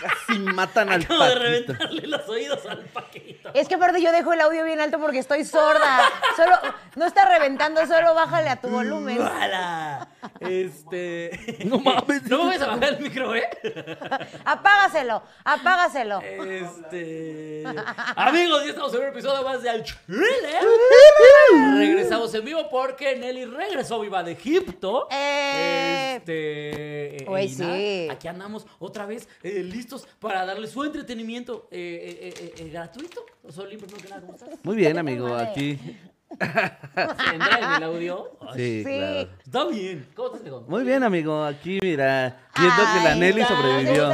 Casi matan al Acabo de reventarle los oídos al Paquito. Es que aparte yo dejo el audio bien alto porque estoy sorda. Solo, no está reventando, solo bájale a tu volumen. ¡Guala! Este. No mames. No me vayas a bajar el micro, ¿eh? Apágaselo, apágaselo. Este. Amigos, ya estamos en un episodio más de Al Chile. Regresamos en vivo porque Nelly regresó viva de Egipto. Eh. Este. Güey, y nada, sí. Aquí andamos otra vez eh, listos para darle su entretenimiento eh, eh, eh, eh, gratuito. Solín, primero que nada, ¿cómo estás? Muy bien, amigo, aquí. ¿Se en el audio? Ay, Sí, Sí. claro. Está bien. ¿Cómo estás, Diego? Muy bien, amigo, aquí, mira, viendo que la Ay, Nelly sobrevivió.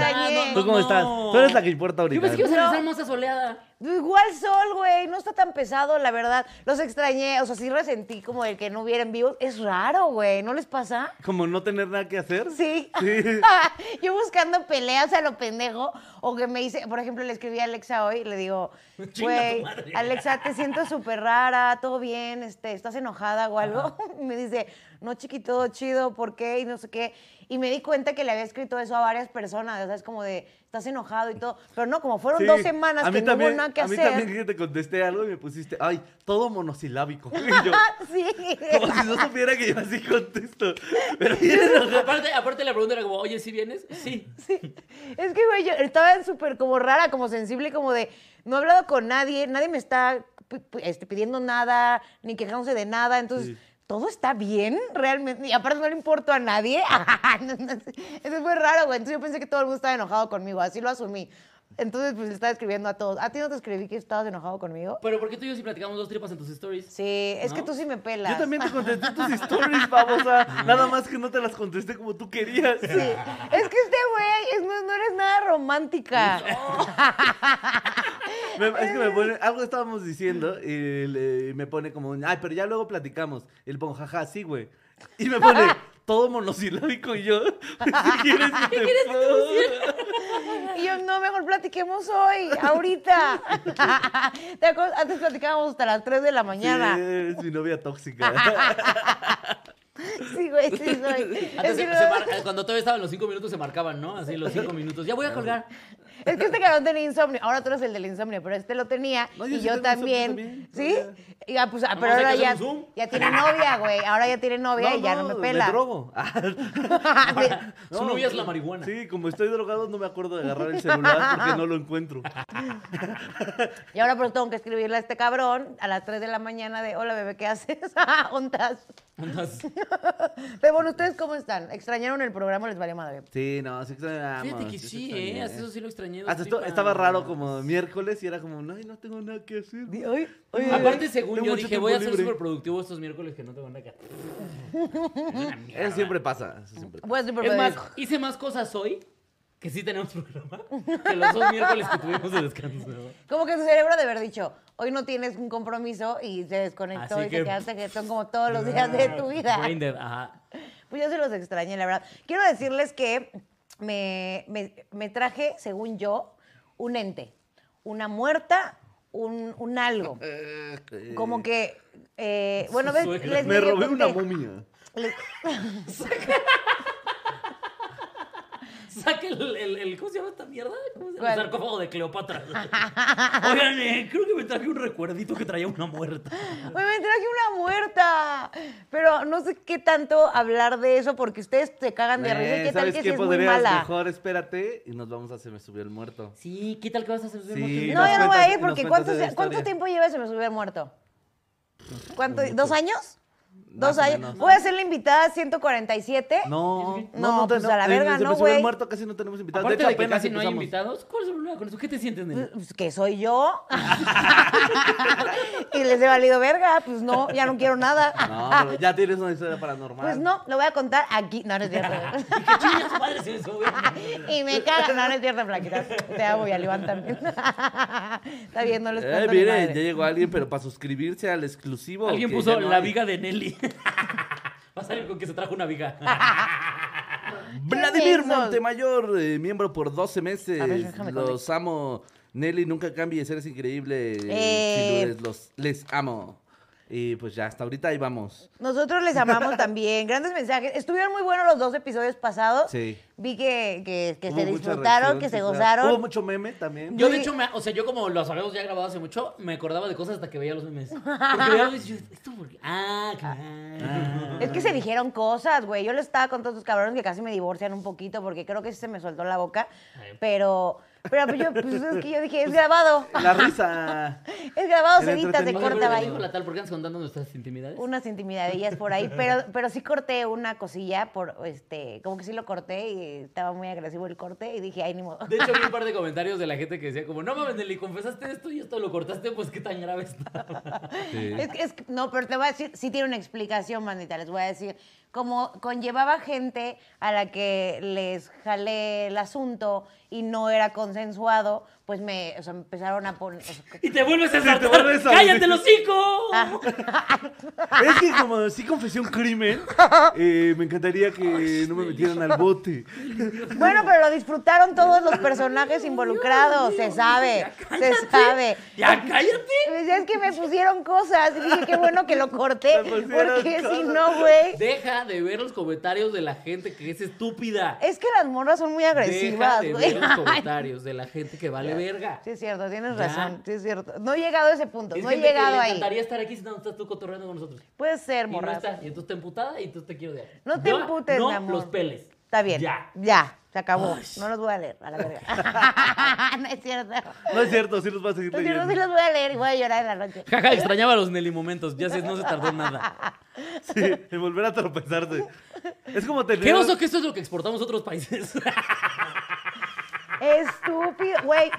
¿Tú cómo estás? Tú eres la que importa Yo ahorita. pensé que ibas a regresar más asoleada. Igual sol, güey, no está tan pesado, la verdad. Los extrañé, o sea, sí resentí como el que no hubiera en vivo. Es raro, güey, ¿no les pasa? Como no tener nada que hacer. Sí. Sí. Yo buscando peleas a lo pendejo. O que me dice, por ejemplo, le escribí a Alexa hoy y le digo, güey. Alexa, te siento súper rara, todo bien, este, ¿estás enojada o algo? Me dice, no, chiquito, chido, ¿por qué? Y no sé qué. Y me di cuenta que le había escrito eso a varias personas, o sea, es como de, estás enojado y todo. Pero no, como fueron Sí. dos semanas que también, no hubo nada que A mí hacer. también que te contesté algo y me pusiste, ay, todo monosilábico. Y yo, sí. como si no supiera que yo así contesto. Pero aparte, aparte la pregunta era como, oye, ¿sí vienes? Sí. Sí. Es que, güey, yo estaba súper como rara, como sensible, como de no he hablado con nadie, nadie me está este, pidiendo nada, ni quejándose de nada, entonces. Sí. ¿Todo está bien realmente? Y aparte no le importo a nadie. Eso es muy raro, güey. Entonces yo pensé que todo el mundo estaba enojado conmigo. Así lo asumí. Entonces, pues le estaba escribiendo a todos. ¿A ti no te escribí que estabas enojado conmigo? Pero ¿por qué tú y yo sí platicamos dos tripas en tus stories? Sí, es que tú sí me pelas. yo también te contesté tus stories, babosa. Nada más que no te las contesté como tú querías. Sí. Es que este güey es- no, no eres nada romántica. Me- es que me pone, algo estábamos diciendo y le- me pone como, ay, pero ya luego platicamos. Y le pongo, jaja, sí, güey. Y me pone todo monosilábico y yo, ¿qué quieres que te ponga? Y yo, no, mejor platiquemos hoy, ahorita. ¿Te acuerdas? Antes platicábamos hasta las 3 de la Sí, mañana. eres mi novia tóxica. Sí, güey, sí, soy. Antes Es que, se- se mar- cuando todavía estaban los cinco minutos se marcaban, ¿no? Así los cinco minutos. Ya voy a colgar. Es que este cabrón tenía insomnio. Ahora tú eres el del insomnio, pero este lo tenía. No, yo y sí yo también. también, ¿Sí? Y, ah, pues, ah, Nomás pero ahora ya, un zoom. ya tiene novia, güey. Ahora ya tiene novia y ya no, me pela. Me drogo. Ah, Ahora, su no, novia es la marihuana. Sí, como estoy drogado no me acuerdo de agarrar el celular porque no lo encuentro. Y ahora pues tengo que escribirle a este cabrón a las 3 de la mañana de, hola bebé, ¿qué haces? ¿Ontas? Andas- Pero bueno, ¿ustedes cómo están? ¿Extrañaron el programa o les valió madre? Sí, no, sí extrañamos. Fíjate que sí sí, extrañé. ¿eh? Hasta eso sí lo extrañé. dos Hasta esto- tripas. estaba raro como miércoles y era como, no, no tengo nada que hacer. Di- Oye, oye, Aparte, según Tengo yo mucho dije, voy a ser libre. súper productivo estos miércoles que no tengo nada que hacer. Eso siempre pasa. Eso siempre pasa. voy a ser Es más, hice más cosas hoy que sí tenemos programa que los dos miércoles que tuvimos de descanso. Como que tu cerebro de haber dicho, hoy no tienes un compromiso y se desconectó Así y que- te quedaste que son como todos los días de tu vida. Brain dead, ajá. Pues yo se los extrañé, la verdad. Quiero decirles que me, me- me traje, según yo, un ente. Una muerta, un, un algo. Como que, eh, bueno, ves, les Me medio robé una conté. momia. Les- Saca el, el, el- ¿Cómo se llama esta mierda? ¿Cómo se llama? El sarcófago de Cleopatra. Oigan, eh, creo que me traje un recuerdito que traía una muerta. Güey, me traje una muerta. Pero no sé qué tanto hablar de eso porque ustedes se cagan de risa. y Eh, ¿Qué tal ¿Sabes que qué si es muy mala? Mejor espérate y nos vamos a Se me subió el muerto. Sí, ¿qué tal que vas a hacer? Sí, No, nos yo no voy a ir porque ¿cuánto, ¿cuánto tiempo lleva se me subió el muerto? ¿Cuánto? ¿Dos años? Dos años. menos. Voy a ser la invitada 147. No, No, pues, a la en- verga, ¿no, güey? muerto casi no tenemos invitados. Aparte de de, hecho, que apenas casi no hay invitados, ¿cuál es el problema con eso? ¿Qué te sientes, nene? Pues, que soy yo. y les he valido verga. Pues no, ya no quiero nada. No, pero ya tienes una historia paranormal. Pues no, lo voy a contar aquí. No, no es cierto. ¿Qué chingas su madre se eso, güey? y me caga. No, no es cierto, Flaquita. Te amo y a Iván también. Está bien, no les Eh, cuento ni miren, madre. ya llegó alguien, pero para suscribirse al exclusivo. Alguien que puso ya no la hay. viga de Nelly. Va a salir con que se trajo una viga. Vladimir. Montemayor, eh, miembro por 12 meses. A ver, déjame los amo. Nelly, nunca cambie, eres increíble. Eh. Los, les amo. Y pues ya, hasta ahorita ahí vamos. Nosotros les amamos también. Grandes mensajes. Estuvieron muy buenos los dos episodios pasados. Sí. Vi que, que, se disfrutaron, reacción, que se claro. gozaron. Hubo mucho meme también. Yo, de hecho, me- o sea, yo como los habíamos ya grabado hace mucho, me acordaba de cosas hasta que veía los memes. Porque veía los memes y yo, ¿esto por qué? Ah, claro. Es que se dijeron cosas, güey. Yo les estaba con todos esos cabrones que casi me divorcian un poquito porque creo que sí se me soltó la boca. Ay. Pero, pero pues yo, pues es que yo dije, es grabado. La risa. Es grabado, El se corta, ahí. la tal porque andas contando nuestras intimidades. Unas intimidadillas por ahí, pero, pero sí corté una cosilla por, este, como que sí lo corté y estaba muy agresivo el corte y dije, ay, ni modo. De hecho, vi un par de comentarios de la gente que decía como, no mames, Nelly, confesaste esto y esto lo cortaste, pues qué tan grave está. Sí. Es, que- es que- no, pero te voy a decir, sí tiene una explicación, manita, les voy a decir. Como conllevaba gente a la que les jalé el asunto y no era consensuado, pues me, o sea, me empezaron a poner... o sea, Y te vuelves a te saltar. vuelves a- ¡Cállate los hocico! Ah. Es que como sí confesé un crimen, eh, me encantaría que no me metieran al bote. Bueno, pero lo disfrutaron todos los personajes involucrados, se sabe, se sabe. ¡Ya cállate! Pues es que me pusieron cosas y dije, qué bueno que lo corté, porque si no, güey... Deja de ver los comentarios de la gente que es estúpida. Es que las morras son muy Deja agresivas, de güey. ver los comentarios de la gente que vale verga. Sí, es cierto, tienes Ya. razón, sí, es cierto. No he llegado a ese punto, Es no he que llegado le ahí. encantaría estar aquí si no estás tú cotorreando con nosotros. Puede ser, Y no morra. está. Y entonces te emputada y entonces te quiero odiar. No te Yo, emputes, no mi amor. los peles. Está bien. Ya. Ya, se acabó. Ay. No los voy a leer, a la verga. no es cierto. No es cierto, sí los vas a seguir No cierto, sí leyendo. los voy a leer y voy a llorar en la noche. Jaja, extrañaba los Nelly momentos. Ya sé, no se tardó nada. Sí, en volver a tropezarse. Es como tener... Qué oso que esto es lo que exportamos a otros países. Estúpido, güey.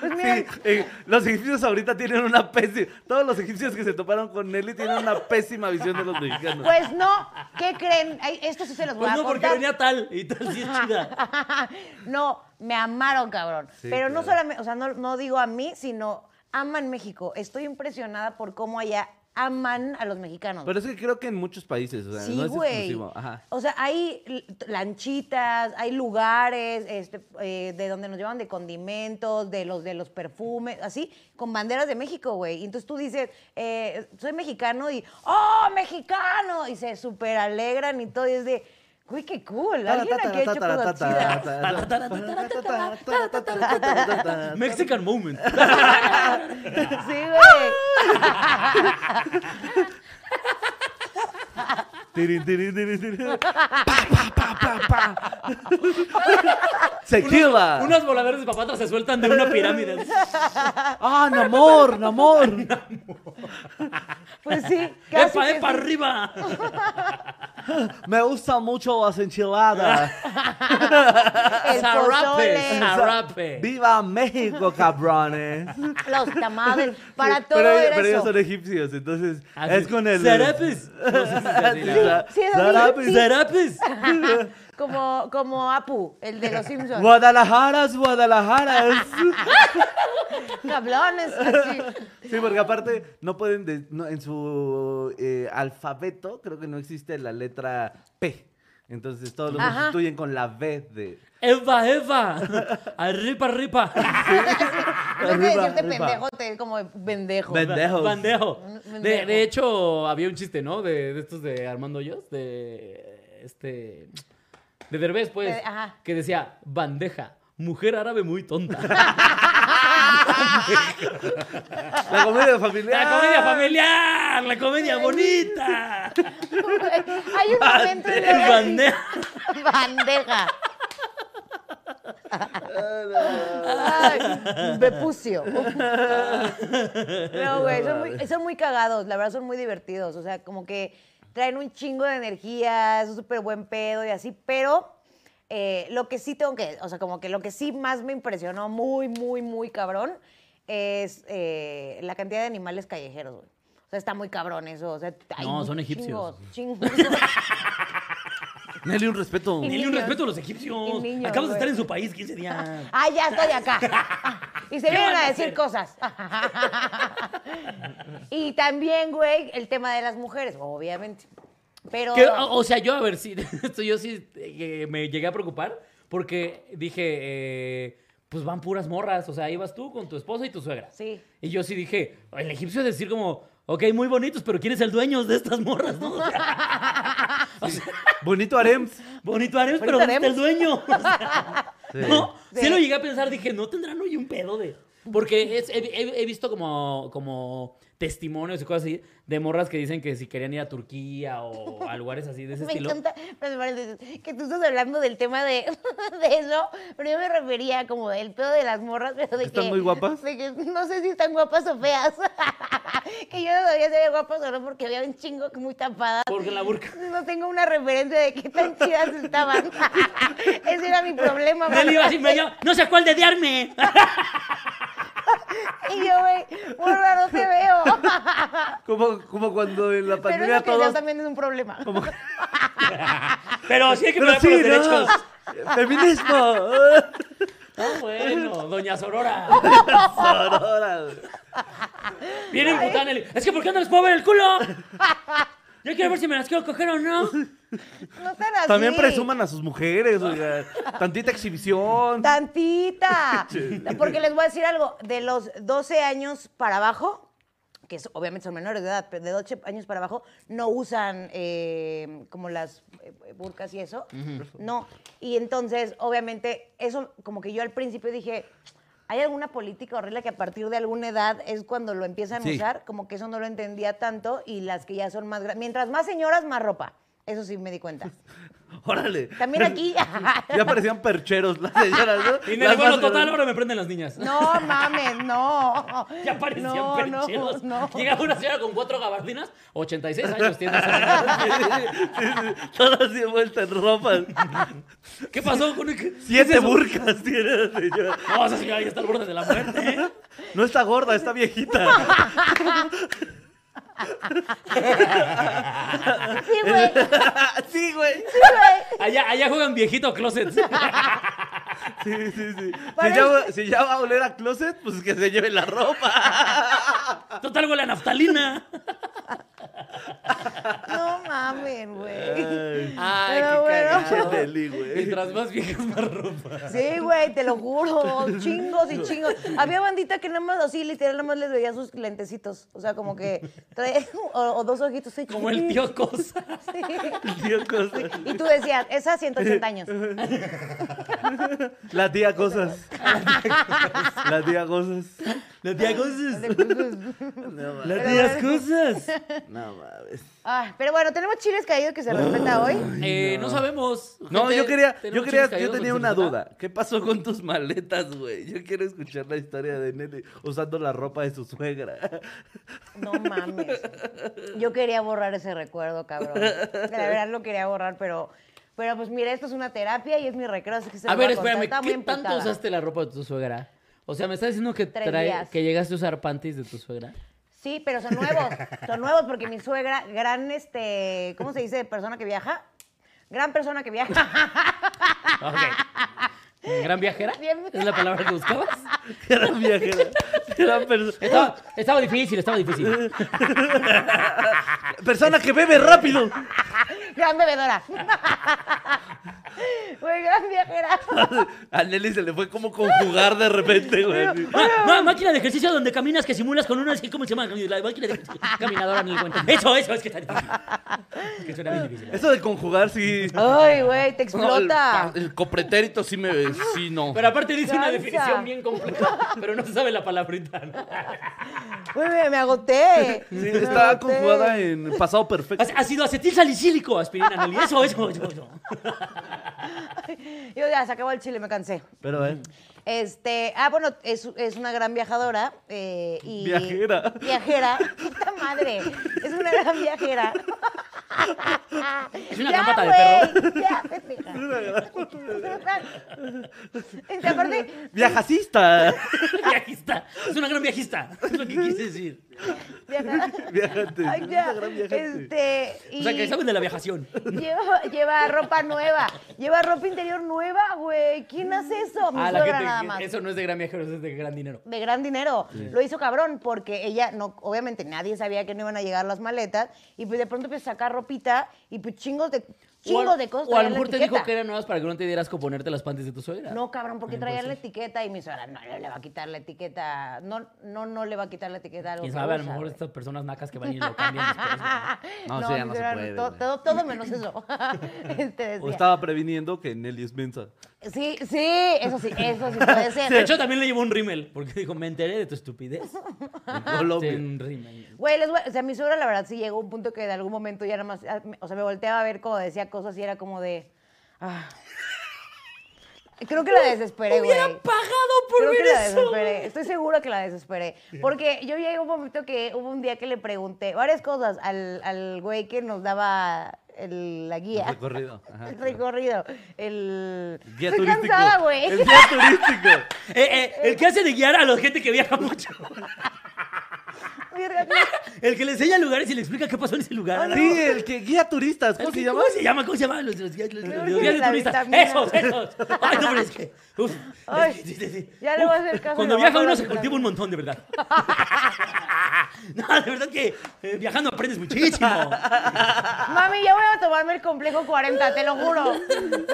Pues mira, Sí, eh, los egipcios ahorita tienen una pésima... Todos los egipcios que se toparon con Nelly tienen una pésima visión de los mexicanos. pues no, ¿qué creen? Ay, esto sí se los voy Pues a no, porque contar. venía tal y tal sí es chida. no, me amaron, cabrón. Sí, Pero no claro. solamente, o sea, no, no digo a mí, sino aman México. Estoy impresionada por cómo allá aman a los mexicanos. Pero es que creo que en muchos países, o sea, Sí, no es güey. exclusivo. Ajá. O sea, hay lanchitas, hay lugares este, eh, de donde nos llevan de condimentos, de los de los perfumes, así, con banderas de México, güey. Y entonces tú dices, eh, soy mexicano y, ¡oh, mexicano! Y se súper alegran y todo. Y es de, güey, qué cool. Alguien aquí ha hecho cosas chidas. Mexican moment. Sí, güey. Tirin, tirin, tirin, tirin. Pa, pa, pa, pa, pa. Tequila. Unas voladoras de papatras se sueltan de una pirámide. Ah, Namor, Namor. Pues sí, casi ¡Epa, epa, sí. arriba! Me gustan mucho las enchiladas. El Zarape, pozole, zarape. ¡Viva México, cabrones! los tamales, para todo pero, era pero ellos eso. son egipcios, entonces Así, es con el... ¡Zarapes! Como, como Apu, el de los Simpsons. Guadalajaras, Guadalajaras. Cablones, así. Sí, porque aparte no pueden, de- no, en su eh, alfabeto creo que no existe la letra P. Entonces todos los Ajá. sustituyen con la V de... ¡Eva, Eva! ¡Arriba, arriba! No Arriba, sé decirte arriba. pendejo, te como pendejo. Ben- Pendejos. Bandejo. Pendejo. De, de hecho, había un chiste, ¿no? De, de estos de Armando Hoyos, de este... De Derbez, pues, ajá. que decía, bandeja, mujer árabe muy tonta. La comedia familiar. ¡La comedia familiar! ¡La comedia bonita! Hay un momento en El el bandeja. bandeja. Ay, Bepucio. No, güey, son muy, son muy cagados, la verdad son muy divertidos. O sea, como que traen un chingo de energía, es un súper buen pedo y así, pero eh, lo que sí tengo que, o sea, como que lo que sí más me impresionó muy, muy, muy cabrón es eh, la cantidad de animales callejeros, güey. O sea, está muy cabrón eso. O sea, hay No, son egipcios. chingos, chingos. Nelly, un respeto. Dile un respeto a los egipcios. Niños, Acabas de estar en su país 15 días. Ah, ya estoy acá. Y se ¿Qué vienen a a decir cosas. Y también, güey, el tema de las mujeres, obviamente. Pero. Que, o o sea, yo a ver si esto yo sí eh, me llegué a preocupar porque dije, eh, pues van puras morras, o sea, ibas tú con tu esposa y tu suegra. Sí. Y yo sí dije, el egipcio es decir como, ok, muy bonitos, pero ¿quién es el dueño de estas morras, no? O sea, o sea, Bonito Arems. bonito harem, pero Bonito ¿dónde el dueño? O sea, Sí. ¿No? Sí. Sí. lo llegué a pensar, dije, ¿no tendrán hoy un pedo de...? Porque es- he, he- he visto como, como testimonios y cosas así de morras que dicen que si querían ir a Turquía o a lugares así de ese Me estilo. encanta me que tú estás hablando del tema de, de eso, pero yo me refería como del pedo de las morras, pero de ¿Están que... muy guapas? de que no sé si están guapas o feas. que yo no sabía si eran guapas o no porque había un chingo muy tapadas. Porque en la burka. No tengo una referencia de qué tan chidas estaban. Ese era mi problema. Nelly iba así medio, no sé cuál dediarme. Y yo, güey, porra, no te veo. Como, como cuando en la Pero pandemia que ya todos. también es un problema. Como... Pero sí hay que Pero pelear por sí, los ¿no? derechos. Feminismo. Ah, bueno, doña Sorora. Sorora. Viene imputada Nelly. Es que ¿por qué no les puedo ver el culo? Yo quiero ver si me las quiero coger o no. No tan así. También presuman a sus mujeres, oiga. Tantita exhibición. Tantita. Porque les voy a decir algo. De los 12 años para abajo, que es- obviamente son menores de edad, pero de 12 años para abajo, no usan eh, como las eh, burcas y eso. No. Y entonces, obviamente, eso como que yo al principio dije... ¿Hay alguna política horrible que a partir de alguna edad es cuando lo empiezan a usar? Como que eso no lo entendía tanto y las que ya son más grandes. Mientras más señoras, más ropa. Eso sí me di cuenta. Órale. También aquí. Ya parecían percheros las señoras, ¿no? Y Nelly, Las bueno, más total, ahora me prenden las niñas. No mames, no. Ya parecían no, percheros. No, no. Llegaba una señora con cuatro gabardinas, 86 años tiene esa señora. Sí, sí, Todas así vueltas en ropa. ¿Qué pasó con el Siete es burcas tiene la señora. No, esa señora ya está al borde de la muerte. ¿eh? No está gorda, está viejita. Sí, güey. sí, güey. Sí, güey. Allá, allá juegan viejito closet. Sí, sí, sí. Si ya, va- si ya va a oler a closet, pues que se lleve la ropa. Total huele a naftalina. No mames, güey. Ay, Pero bueno. Nelly, güey. Mientras más viejas, más ropa. Sí, güey, te lo juro. Chingos y chingos. Había bandita que nada más así, literal, nada más les veía sus lentecitos. O sea, como que trae o, o dos ojitos. así, Como el tío Cosa. Sí. Tío Cosas. Y tú decías, esa 180 años. La tía Cosas. La tía Cosas. La tía Cosas. No mames. La tía Cosas. No mames. Ay, pero bueno, tenemos chiles caídos que se respeta hoy. Eh, no. sabemos. No, Gente, yo quería, yo tenemos quería, chiles yo caídos, tenía ¿se una respeta? duda. ¿Qué pasó con tus maletas, güey? Yo quiero escuchar la historia de Nelly usando la ropa de su suegra. No mames. Yo quería borrar ese recuerdo, cabrón. La verdad lo quería borrar, pero, pero pues mira, esto es una terapia y es mi recreo, así que se A lo ver, voy contar. espérame, muy ¿qué tanto emputada. usaste la ropa de tu suegra? O sea, ¿me estás diciendo que, Tres trae- días. que llegaste a usar panties de tu suegra? Sí, pero son nuevos. Son nuevos porque mi suegra, gran, este, ¿cómo se dice? Persona que viaja. Gran persona que viaja. Ok. ¿Gran viajera? Bien. ¿Es la palabra que buscabas? Gran viajera. Gran estaba difícil, estaba difícil. persona que bebe rápido. gran bebedora. Güey, gran viajera. A Nelly se le fue como conjugar de repente, güey. Ah, no, máquina de ejercicio donde caminas que simulas con una así, ¿cómo se llama? La máquina de ejercicio caminadora en el cuento. Eso, eso, es que está difícil. Es que suena bien difícil. Eso de conjugar sí. Ay, güey, te No, el, explota. el copretérito sí me. Sí, no. Pero aparte dice una Cansa. definición bien compleja, pero no se sabe la palabrita. ¿no? Güey, me, me agoté. Sí, Me está agoté. conjugada en pasado perfecto. Ha sido acetil salicílico, aspirina, Nelly. Eso, eso, eso, eso. Yo ya, se acabó el chile, me cansé. Pero, eh. Este, ah, bueno, es, es una gran viajadora. eh, y Viajera. Viajera. Puta madre. Es una gran viajera. Es una Ya, gran pata de güey, Ya, pendeja. Este, aparte, Viajacista. Viajista. Es una gran viajista. Es lo que quise decir. Viaja- Viajante. Ay, ya. gran viajante. Este, O sea, que saben de la viajación. lleva, lleva ropa nueva. Lleva ropa interior nueva, güey. ¿Quién hace eso? Mi Ah, suegra gente. nada más. Eso no es de gran viajero, eso es de gran dinero. de gran dinero. Lo hizo cabrón porque ella no, obviamente nadie sabía que no iban a llegar las maletas y pues de pronto empezó a sacar ropita y pues chingos de chingos o a, de cosas. O a lo mejor te dijo que eran nuevas para que no te dieras con ponerte las panties de tu suegra. No, cabrón, porque traía la etiqueta y mi suegra no le va a quitar la etiqueta. No, no, no le va a quitar la etiqueta a algo Quién que sabe, a lo mejor estas personas nacas que van y lo cambian después. No, sí, ya no se puede, Todo, todo, todo menos eso. este O estaba previniendo que Nelly es mensa. Sí, sí, eso sí, eso sí puede ser. De hecho, también le llevó un rímel, porque dijo, me enteré de tu estupidez. En rímel. Güey, les voy- o sea, mi suegra la verdad sí llegó a un punto que de algún momento ya nada más, ah, me- o sea, me volteaba a ver como decía cosas y era como de, ah. Creo que la desesperé, güey. Hubiera pagado por Creo ver que la eso. desesperé. Estoy segura que la desesperé. Porque yo llegué a un momento que hubo un día que le pregunté varias cosas al, al güey que nos daba el- la guía. El recorrido. Ajá. El recorrido. El... Guía Estoy turístico. cansada, güey. El guía turístico. Eh, eh, el que hace de guiar a la gente que viaja mucho. Verga, El que le enseña lugares y le explica qué pasó en ese lugar. Sí, el que guía turistas. ¿Cómo se llama? ¿Cómo se llama? ¿Cómo se llama? Los, los guías, los- los Creo guías que de turistas. Esos, esos. Ay, no, pero es que. uf, Ay, es que- sí, sí, sí. ya le voy a hacer caso Cuando viaja uno se cultiva un montón, de verdad. No, de verdad que eh, viajando aprendes muchísimo. Mami, ya voy a tomarme el complejo 40, te lo juro.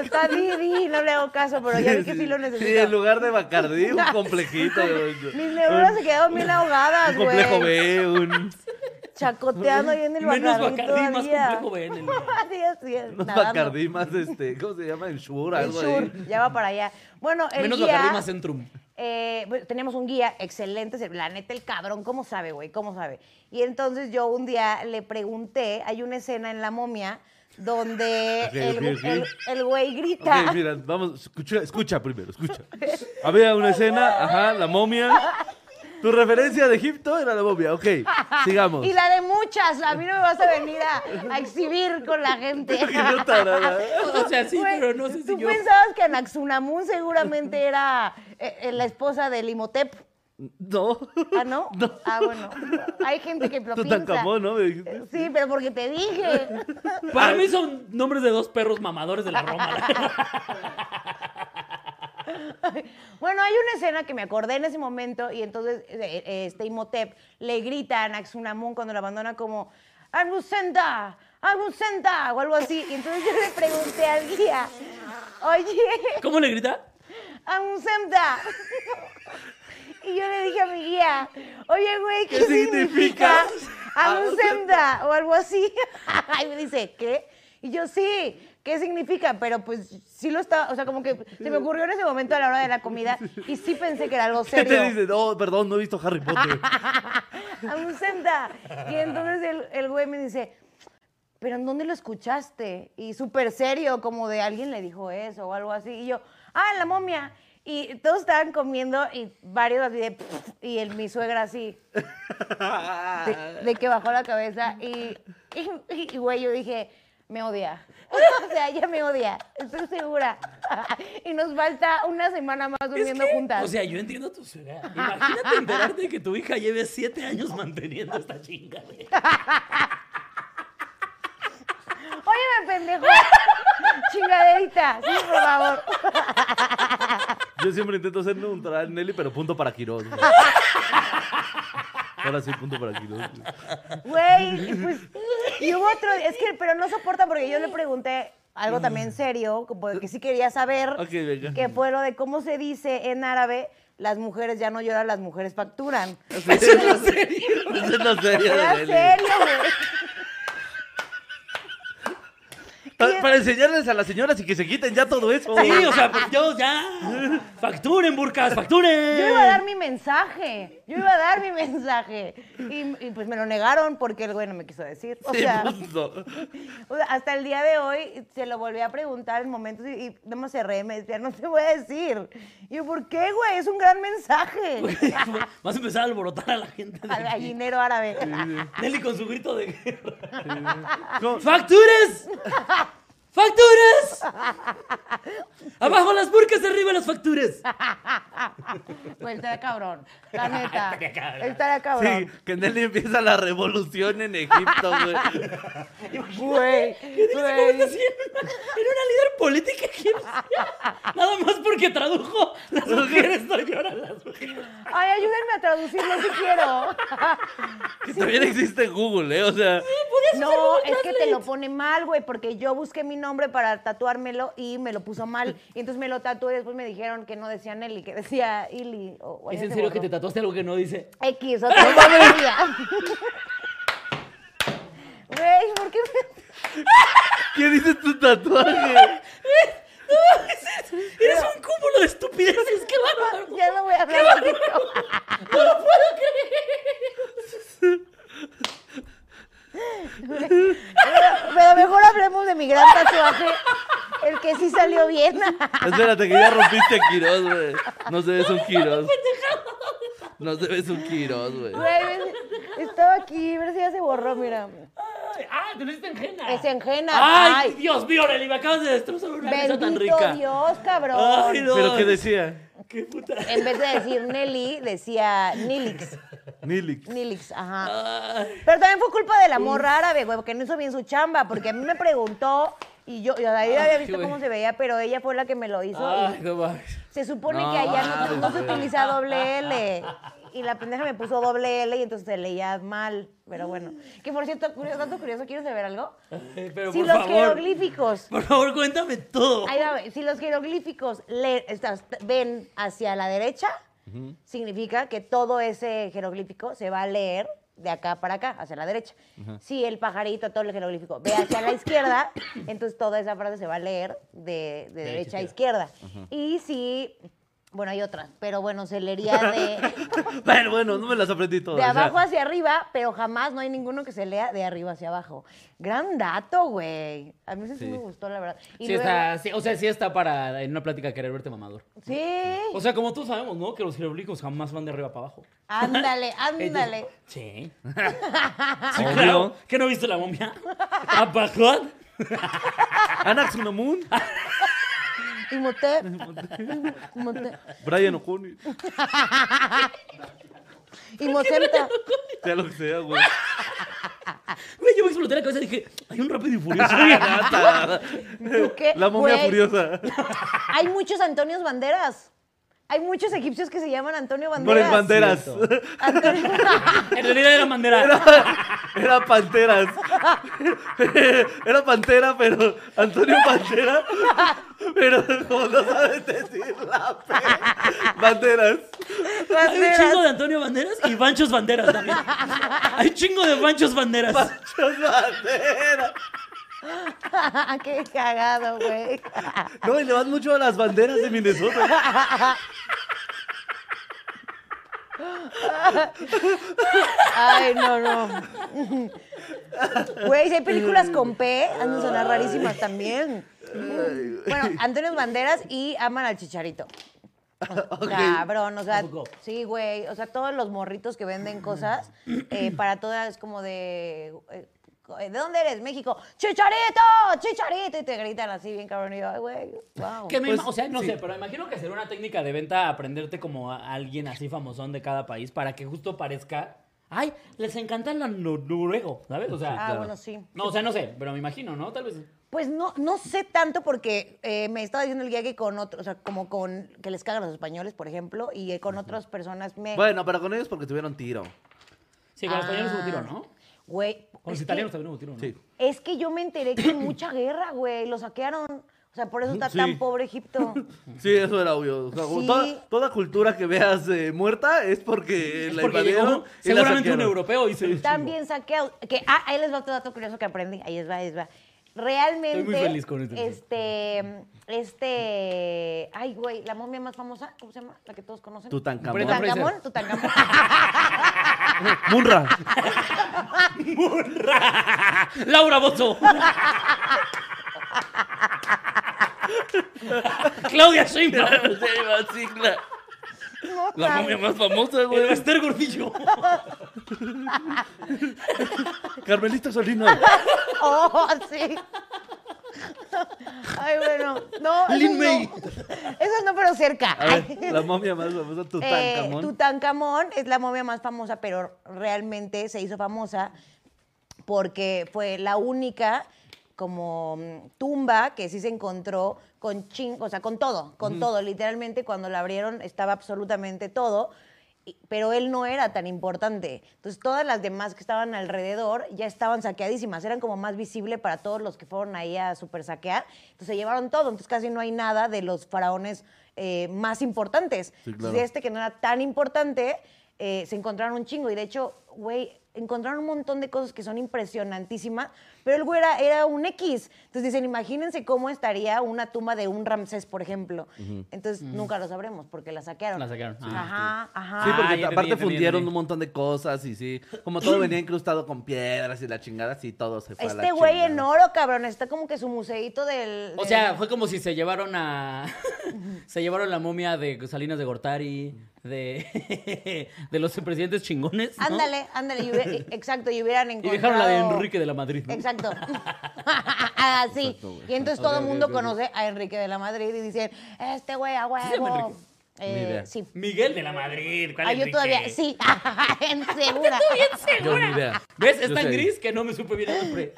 Está Didi, no le hago caso, pero ya vi que sí lo necesito. Sí, en lugar de Bacardí, un complejito. Mis neuronas se quedaron bien ahogadas, Un güey. complejo B, un... Chacoteando ahí en el Menos Bacardí Bacardí, más complejo ven. el- Sí, así es, Unos nadando. Bacardí más, este, ¿cómo se llama? El Shure, El algo sur, ahí. ya va para allá. Bueno, el Menos guía... Bacardí, más Centrum. Eh, bueno, teníamos un guía excelente, la neta el cabrón, ¿cómo sabe, güey? ¿Cómo sabe? Y entonces yo un día le pregunté, hay una escena en La Momia donde el, el- el güey grita. Ok, mira, vamos, escucha, escucha primero, escucha. Había una escena, ajá, la momia. Tu referencia de Egipto era la momia, ok, sigamos. Y la de muchas, a mí no me vas a venir a, a exhibir con la gente. Que yo tarada. O sea, sí, pero no sé si ¿Tú yo. pensabas que Anaxunamun seguramente era eh, eh, la esposa del Imhotep? No. ¿Ah, no? Ah, bueno. Hay gente que lo piensa. Tutankamón, ¿no? Me dijiste. Sí, pero porque te dije. Para mí son nombres de dos perros mamadores de la Roma. Bueno, hay una escena que me acordé en ese momento y entonces eh, este Imhotep le grita a Anaxunamun cuando la abandona como ¡Arbusenta! ¡Arbusenta! o algo así. Y entonces yo le pregunté al guía, oye, ¿Cómo le grita? ¡Arbusenta! Y yo le dije a mi guía, oye, güey, ¿qué, ¿Qué significa significa? Arbusenta? O algo así. Y me dice, ¿qué? Y yo, sí, ¿qué significa? Pero pues sí lo estaba, o sea, como que se me ocurrió en ese momento a la hora de la comida y sí pensé que era algo ¿Qué serio. te dice? No, perdón, no he visto Harry Potter. Abusenta. Y entonces el, el güey me dice, ¿pero en dónde lo escuchaste? Y súper serio, como de alguien le dijo eso o algo así. Y yo, ah, en la momia. Y todos estaban comiendo y varios así de, y el, mi suegra así, de, de que bajó la cabeza. Y, y, y, güey, yo dije, me odia. O sea, ella me odia, estoy segura. Y nos falta una semana más durmiendo juntas. O sea, yo entiendo tu suegra. Imagínate enterarte de que tu hija lleve siete años manteniendo esta chingadera. Óyeme, pendejo. Chingaderita, sí, por favor. Yo siempre intento ser neutral, Nelly, pero punto para Quiroz. Ahora sí, punto para Quiroz. Güey, y pues, y hubo otro, es que, pero no soporta porque yo le pregunté algo también serio, como que sí quería saber, Ok, venga. que fue lo de cómo se dice en árabe, las mujeres ya no lloran, las mujeres facturan. Eso es lo serio. Eso es lo serio de Era serio, güey. Pa- Para enseñarles a las señoras y que se quiten ya todo eso. Sí, o sea, pues yo ya. Facturen, burcas, facturen. Yo iba a dar mi mensaje. Yo iba a dar mi mensaje. Y, y, pues me lo negaron porque el güey no me quiso decir. O Sí, sea, pues, no. o sea, hasta el día de hoy se lo volví a preguntar en momentos y, y no me cerré. Me decía, no te voy a decir. Y yo, ¿por qué, güey? Es un gran mensaje. Vas a empezar a alborotar a la gente. de Al aquí. gallinero árabe. Nelly con su grito de guerra. ¿Cómo? ¡Facturas! ¡Facturas! Abajo las burcas, arriba las facturas. Pues estaría cabrón. La neta. Estaría cabrón. Estaría cabrón. Sí, que Nelly empieza la revolución en Egipto, güey. Güey. Güey. convierte así en una, líder política egipcia. Nada más porque tradujo las mujeres no lloran las mujeres. Ay, ayúdenme a traducirlo si quiero. Que también existe Google, ¿eh? O sea, No, es que te lo pone mal, güey, porque yo busqué mi nombre para tatuármelo y me lo puso mal. Y entonces me lo tatué y después me dijeron que no decía Nelly, que decía Ili. o- o ¿Es en se serio que te tatuaste algo que no dice? X, otra vez. Güey, ¿por qué me... ¿qué dice tu tatuaje? Eres un cúmulo de estupideces, qué bárbaro. Ya no voy a hablar de esto. No lo puedo creer. Pero, pero mejor hablemos de mi gran tatuaje, el que sí salió bien. Espérate, que ya rompiste a Quiroz, güey. No se ves un Quiroz. No se ves un Quiroz, güey. Güey, estaba aquí, a ver si ya se borró, mira. Ah, te lo hiciste en Jena. Es en Jena. Ay, Ay, Dios mío, Nelly, me acabas de destrozar una mesa tan bendito rica. Dios, cabrón. Ay, no. ¿Pero qué decía? Qué puta. En vez de decir Nelly, decía Nilix. Nilix. Nilix, ajá. Ay, Pero también fue culpa de la morra árabe, güey, porque no hizo bien su chamba, porque a mí me preguntó y yo, yo ahí había visto cómo se veía, pero ella fue la que me lo hizo. ay, no mames. se supone No, que allá no, no se utiliza doble L. Y la pendeja me puso doble L y entonces se leía mal. Pero bueno. Que por cierto, curioso, tanto curioso, ¿quieres saber algo? Pero Si por los favor, jeroglíficos por favor, cuéntame todo. Ahí va, si los jeroglíficos le- estas- ven hacia la derecha, significa que todo ese jeroglífico se va a leer de acá para acá, hacia la derecha. Si el pajarito, todo el jeroglífico, ve hacia la izquierda, entonces toda esa frase se va a leer de, de derecha a izquierda. Y si, bueno, hay otras, pero bueno, se leería de, Bueno, bueno, no me las aprendí todas. de o sea. abajo hacia arriba, pero jamás no hay ninguno que se lea de arriba hacia abajo. Gran dato, güey. A mí sí, Sí. me gustó, la verdad. Y Sí luego- está, sí, o sea, sí está para en una plática querer verte mamador. Sí. O sea, como todos sabemos, ¿no? Que los jeroglíficos jamás van de arriba para abajo. Ándale, ándale. Sí. Obvio. Claro. ¿Qué no viste la momia? ¿Apajón? Anaxunamun, Imhotep. Imhotep. Brian O'Connor. Imhotepta. Sea lo que sea, güey. Güey, yo me exploté la cabeza y dije, hay un rápido y furioso. Nata. ¿Tú qué? La momia Güey, furiosa. Hay muchos Antonios Banderas. Hay muchos egipcios que se llaman Antonio Por Banderas. el banderas. Antonio- en realidad era bandera. Era panteras. Era pantera, pero Antonio Pantera. Pero como no sabes decir la P. Banderas. Hay un chingo Banderas. de Antonio Banderas y Banchos Banderas también. Hay un chingo de Banchos Banderas. Muchas banderas. Qué cagado, güey. No, y le van mucho a las banderas de Minnesota. Ay, no, no. Güey, si hay películas con P, han de sonar rarísimas también. Bueno, Antonio Banderas y aman al chicharito. Cabrón, o sea, sí, güey. O sea, todos los morritos que venden cosas, eh, para todas es como de. eh, ¿De dónde eres? México. ¡Chicharito! ¡Chicharito! Y te gritan así bien cabrón. Y yo, ay, güey, wow. Que me Pues, ima- o sea, no sí. sé, pero imagino que será una técnica de venta aprenderte como a alguien así famosón de cada país para que justo parezca. Ay, les encanta el noruego, ¿sabes? O sea, Ah, bueno, sí. no, o sea, no sé, pero me imagino, ¿no? Tal vez. Pues no, no sé tanto porque eh, me estaba diciendo el guía que con otros, o sea, como con que les cagan los españoles, por ejemplo, y eh, con otras personas me. Bueno, pero con ellos porque tuvieron tiro. Sí, con los españoles hubo Ah. tiro, ¿no? Güey. Con los es italianos que, también hubo tiro, ¿no? Sí. es que yo me enteré que hay mucha guerra, güey. Lo saquearon. O sea, por eso está Sí. tan pobre Egipto. Sí, eso era obvio. O sea, como Sí. toda, toda cultura que veas eh, muerta es porque Es la porque invadieron llegó y la seguramente un europeo y se También saqueado. Que, ah, ahí les va otro dato curioso que aprendí. Ahí les va, ahí les va. Realmente. Estoy muy feliz con esto. Este, este, ay, güey, la momia más famosa, ¿cómo se llama? La que todos conocen. Tutankamón. Tutankamón, Tutankamón. Munra. Laura Bozo. Claudia Sheinbaum. Sí, claro. No, La momia más famosa, El güey. Esther Gordillo. Carmelita Salinas. Oh, sí. Ay, bueno, no. Lin May. No, esos no, pero cerca. A ver, la momia más famosa, Eh, Tutankamón. Tutankamón es la momia más famosa, pero realmente se hizo famosa porque fue la única como mm, tumba que sí se encontró con ching, o sea, con todo, con todo. Literalmente cuando la abrieron estaba absolutamente todo. Pero él no era tan importante. Entonces, todas las demás que estaban alrededor ya estaban saqueadísimas. Eran como más visible para todos los que fueron ahí a super saquear. Entonces, se llevaron todo. Entonces, casi no hay nada de los faraones eh, más importantes. Sí, Entonces, claro. este que no era tan importante, eh, se encontraron un chingo. Y de hecho, güey, encontraron un montón de cosas que son impresionantísimas, pero el güey era, era un X. Entonces dicen, imagínense cómo estaría una tumba de un Ramsés, por ejemplo. Entonces nunca lo sabremos porque la saquearon. La saquearon. Ah, Ajá, ajá. Sí, porque Ah, entendí, aparte entendí, fundieron entendí. un montón de cosas y sí. Como todo venía incrustado con piedras y la chingada, sí, todo se fue a la Este güey chingada. en oro, cabrón, está como que su museíto del... O del- sea, fue como si se llevaron a. se llevaron la momia de Salinas de Gortari, de. de los presidentes chingones. ¿no? Ándale, ándale, y hubiera- exacto, y hubieran Y encontrado... dejaron la de Enrique de la Madrid. ¿no? Exacto. Ah, sí. Exacto, güey. y entonces todo el mundo conoce a Enrique de la Madrid y dicen, este güey a huevo. Eh, sí. Miguel de la Madrid. ¿cuál Ah, yo Enrique? todavía, sí, en segura. Yo ni idea. ¿Ves? Es Yo tan sé. gris que no me supe bien el nombre.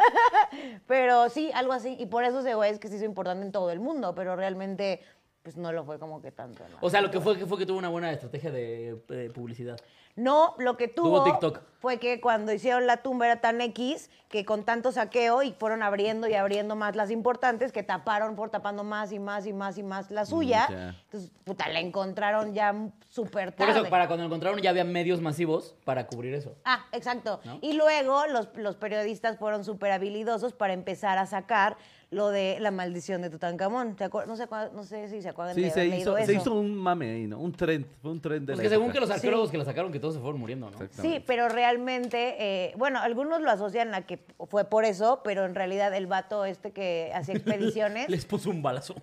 Pero sí, algo así. Y por eso ese güey es que se hizo importante en todo el mundo, pero realmente pues no lo fue como que tanto. ¿no? O sea, lo que fue que fue que tuvo una buena estrategia de, de publicidad. No, lo que tuvo, Tuvo TikTok. fue que cuando hicieron la tumba era tan X que con tanto saqueo y fueron abriendo y abriendo más las importantes que taparon por tapando más y más y más y más la suya. Mm. Entonces, puta, la encontraron ya súper Por tarde. eso, para cuando encontraron ya había medios masivos para cubrir eso. Ah, exacto. ¿No? Y luego los, los periodistas fueron súper habilidosos para empezar a sacar lo de la maldición de Tutankamón. ¿Te acuer- No sé, no sé si se acuerdan Sí, de se haber hizo, leído se eso. hizo un mame ahí, ¿no? Un trend, fue un trend de Pues la que según que los arqueólogos Sí. que la sacaron, que todos se fueron muriendo, ¿no? Sí, pero realmente, eh, bueno, algunos lo asocian a que fue por eso, pero en realidad el vato este que hacía expediciones, Les puso un balazo.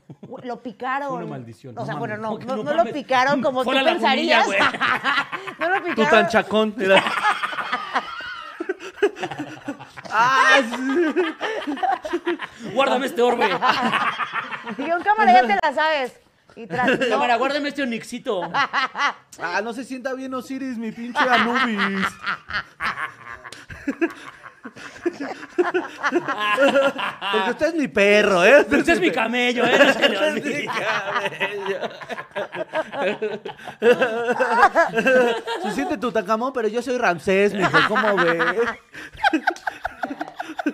lo picaron. Una maldición, O sea, bueno, no, ¿cómo que no, no no lo picaron como Fue tú pensarías. no lo picaron. Tutanchacón. Era... ah, sí. Guárdame este orbe. Dijeron, cámara, ya te la sabes. Y tras, no. Cámara, guárdame este onixito. Ah, no se sienta bien Osiris, mi pinche Anubis. Porque usted es mi perro, ¿eh? Pero usted es mi camello, ¿eh? No se le Usted es mi olvide. Se siente Tutankamón, pero yo soy Ramsés, mijo. ¿Cómo ve? Ay,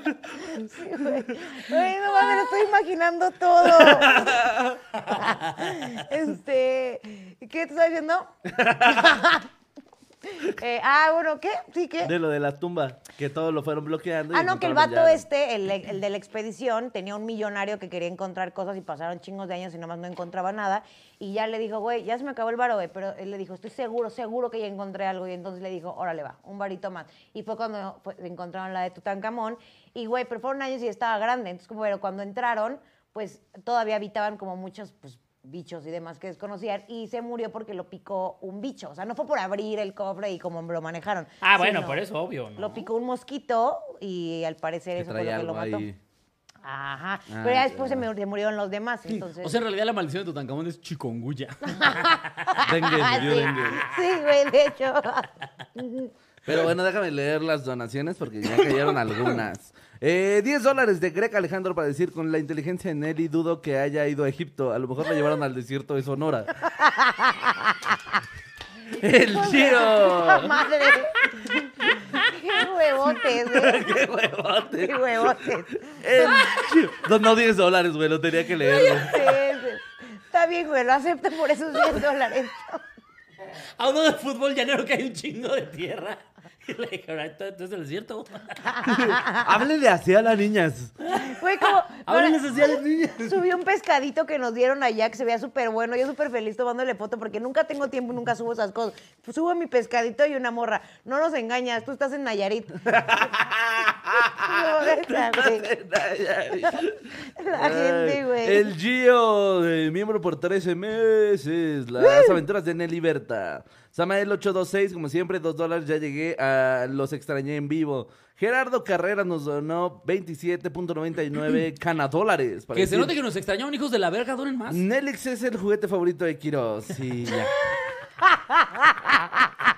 no mames, lo estoy imaginando todo. este, ¿qué te estás diciendo? Eh, ah, bueno, ¿qué? Sí, ¿qué? De lo de la tumba, que todos lo fueron bloqueando. y Ah, no, que el vato ya- este, el, el de la expedición, tenía un millonario que quería encontrar cosas y pasaron chingos de años y nomás no encontraba nada. Y ya le dijo, güey, ya se me acabó el varo, güey. Pero él le dijo, estoy seguro, seguro que ya encontré algo. Y entonces le dijo, órale, va, un varito más. Y fue cuando fue- encontraron la de Tutankamón. Y, güey, pero fueron años y estaba grande. Entonces, como, pero cuando entraron, pues todavía habitaban como muchos, pues, bichos y demás que desconocían y se murió porque lo picó un bicho. O sea, no fue por abrir el cofre y como lo manejaron. Ah, bueno, por eso, obvio, ¿no? Lo picó un mosquito y al parecer Que eso fue lo que lo mató. ahí. Ajá. Ah, Pero ya después se, murieron los demás, entonces. O sea, en realidad la maldición de Tutankamón es chikungunya. Dengue, dio sí, dengue. sí, güey, de hecho. Pero bueno, déjame leer las donaciones porque ya cayeron algunas. Eh, 10 dólares de Greg Alejandro para decir, con la inteligencia de Nelly dudo que haya ido a Egipto. A lo mejor la llevaron al desierto de Sonora. El Gio. Madre. Qué huevotes, ¿eh? ¡Qué huevote! Qué huevotes. El Gio. No, no 10 dólares, güey, lo tenía que leer. Está bien, güey, lo acepto por esos 10 dólares. A uno de fútbol llanero que hay un chingo de tierra. Le dije, el desierto. Háblele así a las niñas. Fue como. Háblenles así a las niñas. Subí un pescadito que nos dieron allá que se veía súper bueno. Yo súper feliz tomándole foto porque nunca tengo tiempo, nunca subo esas cosas. Pues subo mi pescadito y una morra. No nos engañas, tú estás en Nayarit. No. La gente, güey. El Gio, de miembro por 13 meses. Las aventuras de Nelly Berta. Samael 826, como siempre, 2 dólares. Ya llegué a Los Extrañé en vivo. Gerardo Carrera nos donó 27.99 canadólares. para Que se decir, note que nos extrañaron, hijos de la verga, donen más. Nelix es el juguete favorito de Quiroz. Sí, ya.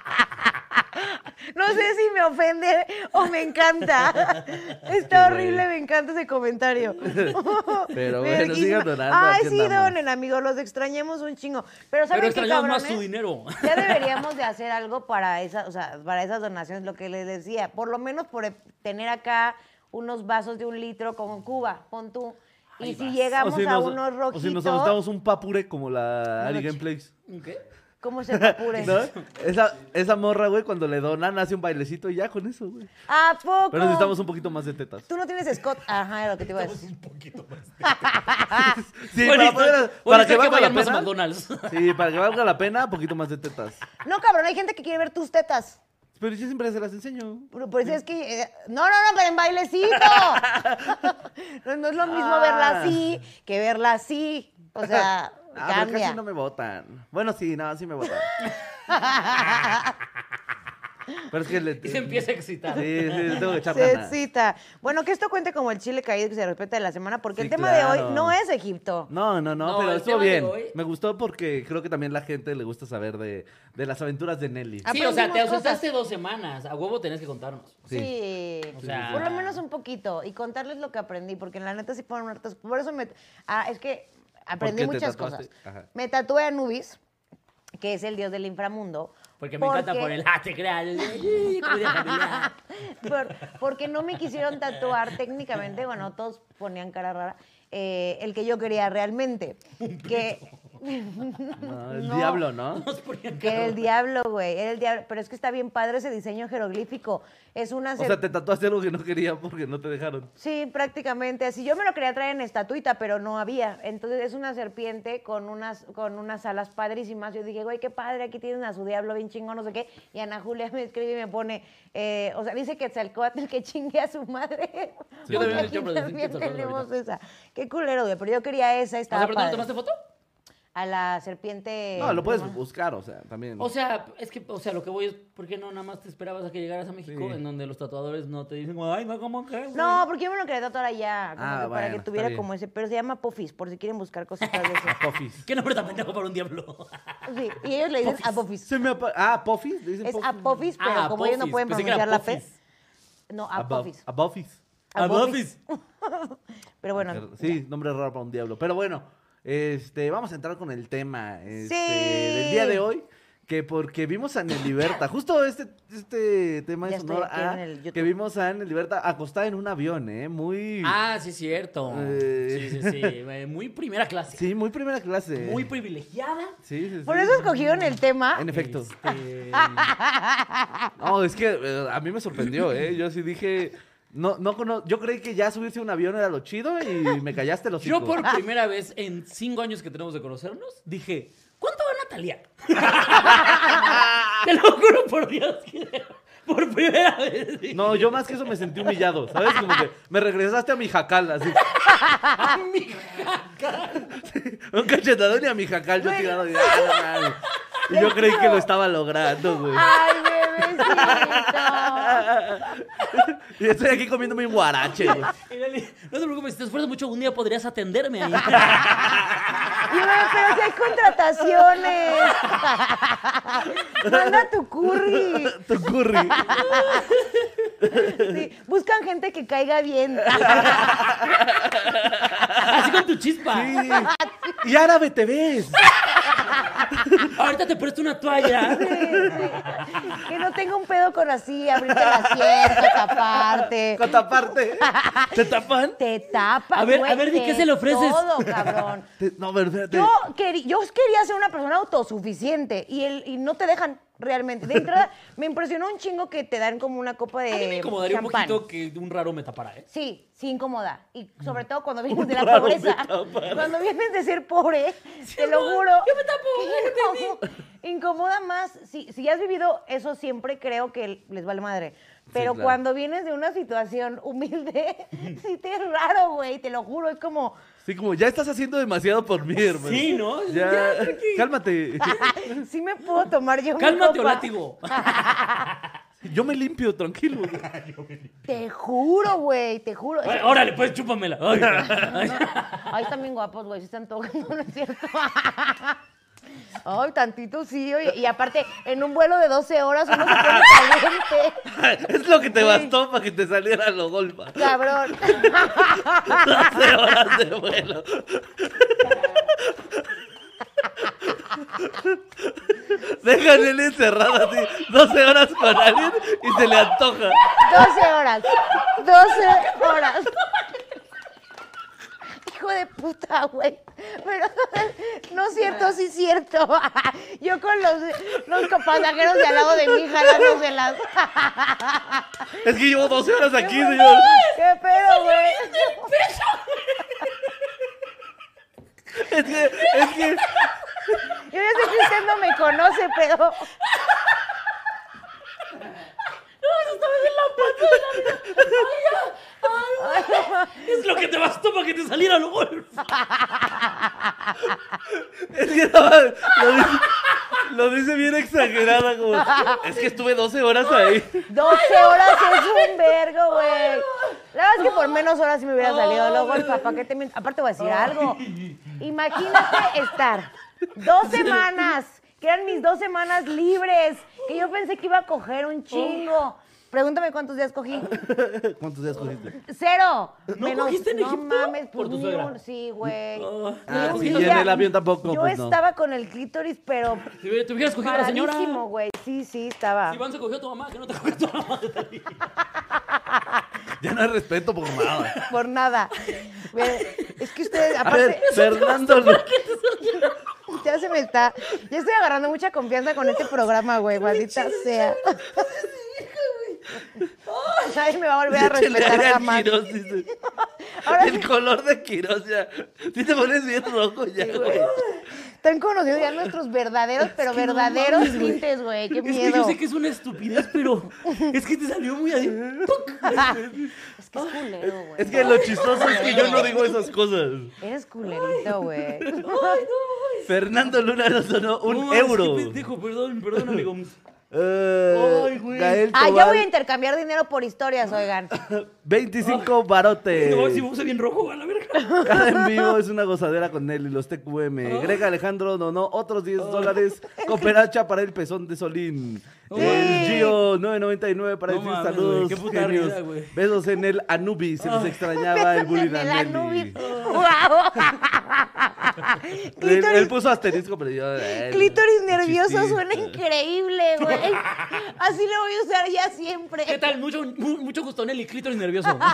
No sé si me ofende o me encanta. Está Qué horrible, me encanta ese comentario. Pero bueno, Verguísima. sigan donando, Ay, sí, andamos. donen, amigos, los extrañemos un chingo. Pero ¿saben Pero qué, extrañamos más su dinero. Ya deberíamos de hacer algo para, esa, o sea, para esas donaciones, lo que les decía. Por lo menos por e- tener acá unos vasos de un litro como Cuba, pon tú. Y si llegamos O si a nos- unos O rojitos... si nos aventamos un papure como la Ari Gameplays. ¿Qué? ¿Cómo se apure? ¿No? Esa, esa morra, güey, cuando le donan, hace un bailecito y ya con eso, güey. ¿A poco? Pero necesitamos un poquito más de tetas. Tú no tienes Scott. Ajá, era lo que te iba a decir. Un poquito más. Sí, Bueno, para, poder- bueno, para está que valga la vayan más a pena. McDonald's. Sí, para que valga la pena, un poquito más de tetas. No, cabrón, hay gente que quiere ver tus tetas. Pero yo siempre se las enseño. Por, por eso es que. eh, no, no, no, pero en bailecito. no, no es lo mismo verla así que verla así. O sea, Ah, pero cambia. casi no me votan. Bueno, sí, no, sí me votan. Pero es que le... Y se empieza a excitar. Sí, sí, tengo que echar Se ganas. excita. Bueno, que esto cuente como el chile caído que se respeta de la semana, porque Sí, el tema de claro. hoy no es Egipto. No, no, no, No, pero el estuvo tema de bien. hoy- Me gustó porque creo que también la gente le gusta saber de, de las aventuras de Nelly. Ah, Sí, o sea, te Aprendimos ausentaste dos semanas. A huevo tenés que contarnos. Sí. Sí. O sea- Por lo menos un poquito. Y contarles lo que aprendí, porque en la neta sí fueron hartas. Por eso me. Ah, es que aprendí muchas cosas. Ajá. Me tatué a Anubis, que es el dios del inframundo. Porque me encanta por el ah, te creas. Comida familiar. Por- porque no me quisieron tatuar técnicamente, bueno, todos ponían cara rara, eh, el que yo quería realmente. Que, No, el No. diablo, ¿no? Que era el diablo, güey, era el diablo. Pero es que está bien padre ese diseño jeroglífico. Es una... O sea, te tatuaste algo que no quería porque no te dejaron. Sí, prácticamente. Así yo me lo quería traer en estatuita, pero no había. Entonces es una serpiente con unas, con unas alas padrísimas. Yo dije, güey, qué padre, aquí tienen a su diablo bien chingón, no sé qué. Y Ana Julia me escribe y me pone, eh, o sea, dice que el que chingue a su madre. Yo también he pero tenemos esa. Qué culero, güey, pero yo quería esa, O estaba sea, ¿pero no tomaste foto? A la serpiente... No, lo puedes ¿cómo? buscar, o sea, también. O sea, es que, o sea, lo que voy es, ¿por qué no nada más te esperabas a que llegaras a México? Sí. En donde los tatuadores no te dicen, ay, no, ¿cómo que? güey?" No, porque yo me lo quería tatuar allá, como Ah, que para que tuviera como ese, pero se llama Pofis, por si quieren buscar cositas de eso. Puffis. ¿Qué nombre tan pendejo para un diablo? Sí, y ellos le dicen Apofis. Se me apa- Ah, Puffis. ¿le dicen Es Puffis? Apofis, pero Ah, como ellos no Apophis. pueden Pensé pronunciar la P. Apophis. No, Apofis. Abofis. Apofis. Pero bueno, Sí, nombre raro para un diablo. Pero bueno, este, vamos a entrar con el tema este, Sí. del día de hoy. Que porque vimos a Liberta, justo este, este tema Ya es honor a que vimos a Liberta acostada en un avión, ¿eh? Muy. Ah, sí, cierto. Eh. Sí, sí, sí. eh, Muy primera clase. Sí, muy primera clase. Muy privilegiada. Sí, sí, sí. por eso escogieron el tema. En efecto. Este, No, es que eh, a mí me sorprendió, ¿eh? Yo sí dije. No, no cono- Yo creí que ya subirse a un avión era lo chido y me callaste los Yo por primera vez en cinco años que tenemos de conocernos, dije, ¿cuánto va Natalia? Te lo juro por Dios que por primera vez. No, yo más que eso me sentí humillado, ¿sabes? Como que me regresaste a mi jacal, así. "Ah, mi jacal". Un cachetadón y a mi jacal yo tirado. Y, ah. Y yo creí que lo estaba logrando, güey. Ay, bebecito. Y estoy aquí comiéndome un guarache, güey. No te preocupes, si te esfuerzas mucho, un día podrías atenderme ahí. Y yo, pero si hay contrataciones. Manda tu curry. Tu curry. Sí, buscan gente que caiga bien. Así con tu chispa. Sí. Y árabe te ves. Ahorita te presto una toalla. Sí, sí. Que no tenga un pedo con así, abrirte la sierra, taparte. Con taparte. ¿Te tapan? Te tapa, A ver, güey, a ver, ¿de qué se le ofreces? Todo, cabrón. Te- No, pero espérate. Yo, yo quería ser una persona autosuficiente y, el, y no te dejan. realmente. De entrada, me impresionó un chingo que te dan como una copa de A mí me incomodaría un champán. poquito que un raro me tapara, ¿eh? Sí, sí incomoda. Y sobre todo cuando vienes de la raro pobreza. me tapara. Cuando vienes de ser pobre, te lo amor, juro. yo me tapo, que déjate incomo- Incomoda más. Si, si has vivido eso siempre, creo que les vale madre. Pero claro. cuando vienes de una situación humilde, sí te es raro, güey. Te lo juro. Es como, Sí, como ya estás haciendo demasiado por mí, hermano. Sí, ¿no? Ya, Ya, cálmate. sí me puedo tomar yo mi Cálmate o copa. látigo. Yo me limpio, tranquilo. Te juro, güey. Te juro. Ay, Órale, pues chúpamela. Ay, bien guapos, güey. Sí están tocando, ¿no es cierto? Ay, tantito sí, oye. Y aparte, en un vuelo de 12 horas uno se pone caliente. Es lo que te bastó para que te saliera lo golpa. Cabrón. 12 horas de vuelo. Dejan él encerrado así 12 horas con alguien y se le antoja. 12 horas. 12 horas. Hijo de puta, güey. Pero no es cierto, sí es cierto. Yo con los, los pasajeros de al lado de mí jalándoselas. Es que llevo 12 horas aquí, señor. ¿Qué pedo, güey? Es que, es que, Yo ya sé que usted no me conoce, pero... Es lo que te bastó para que te saliera lo golpe. es que no, lo, dice, lo dice bien exagerada, como, es que estuve 12 horas ahí. 12 horas es un vergo, güey. La verdad es que por menos horas sí me hubiera salido el papá. ¿qué te miento? Aparte voy a decir algo. Imagínate estar dos semanas, que eran mis dos semanas libres, que yo pensé que iba a coger un chingo. Pregúntame cuántos días cogí. ¿Cuántos días cogiste? Cero. ¿No cogiste en no Egipto? mames, Por tu ni suegra. un- Sí, güey. Ah, sí, y en el avión tampoco, Yo pues no. estaba con el clítoris, pero Si hubiera- te hubieras cogido a la señora. paradísimo, güey. Sí, sí, estaba. Si Iván se cogió a tu mamá, que no te cogió a tu mamá. Ya no hay respeto por nada. Por nada. Ve, Es que ustedes, A aparte, ver, Fernando. Lu- ya se me está. Ya estoy agarrando mucha confianza con este programa, güey, maldita sea. Nadie me va a volver a respetar aire al jamás. Quirós, dice. Ahora el color de Quirós ya. Si te pones bien rojo ya, güey. Están conocidos ya nuestros verdaderos, pero no verdaderos mames, tintes, güey. Qué Es que yo sé que es una estupidez, pero es que te salió muy ahí. Es que es culero, güey. Es que lo chistoso es que yo no digo esas cosas. Eres culerito, güey. Fernando Luna nos donó un No euro. pendejo, perdón, perdón, amigo. Ay, güey. Gael Ah, Tobal, voy a intercambiar dinero por historias, oigan. 25 barotes. No, si me puse bien rojo, a la verga. Cada en vivo es una gozadera con él y los TQM. Greg Alejandro donó otros 10 dólares. Cooperacha para el pezón de Solín. El Gio 999 para No decir mames, saludos. qué puta genios. güey. Besos en el Anubis. Se les extrañaba el bullying De la Nubis. Él, él Clítoris, puso asterisco, pero yo. eh, clítoris nervioso chistito. suena increíble, güey. Así lo voy a usar ya siempre. ¿Qué tal? Mucho, mu- mucho gusto, Nelly. Clítoris nervioso.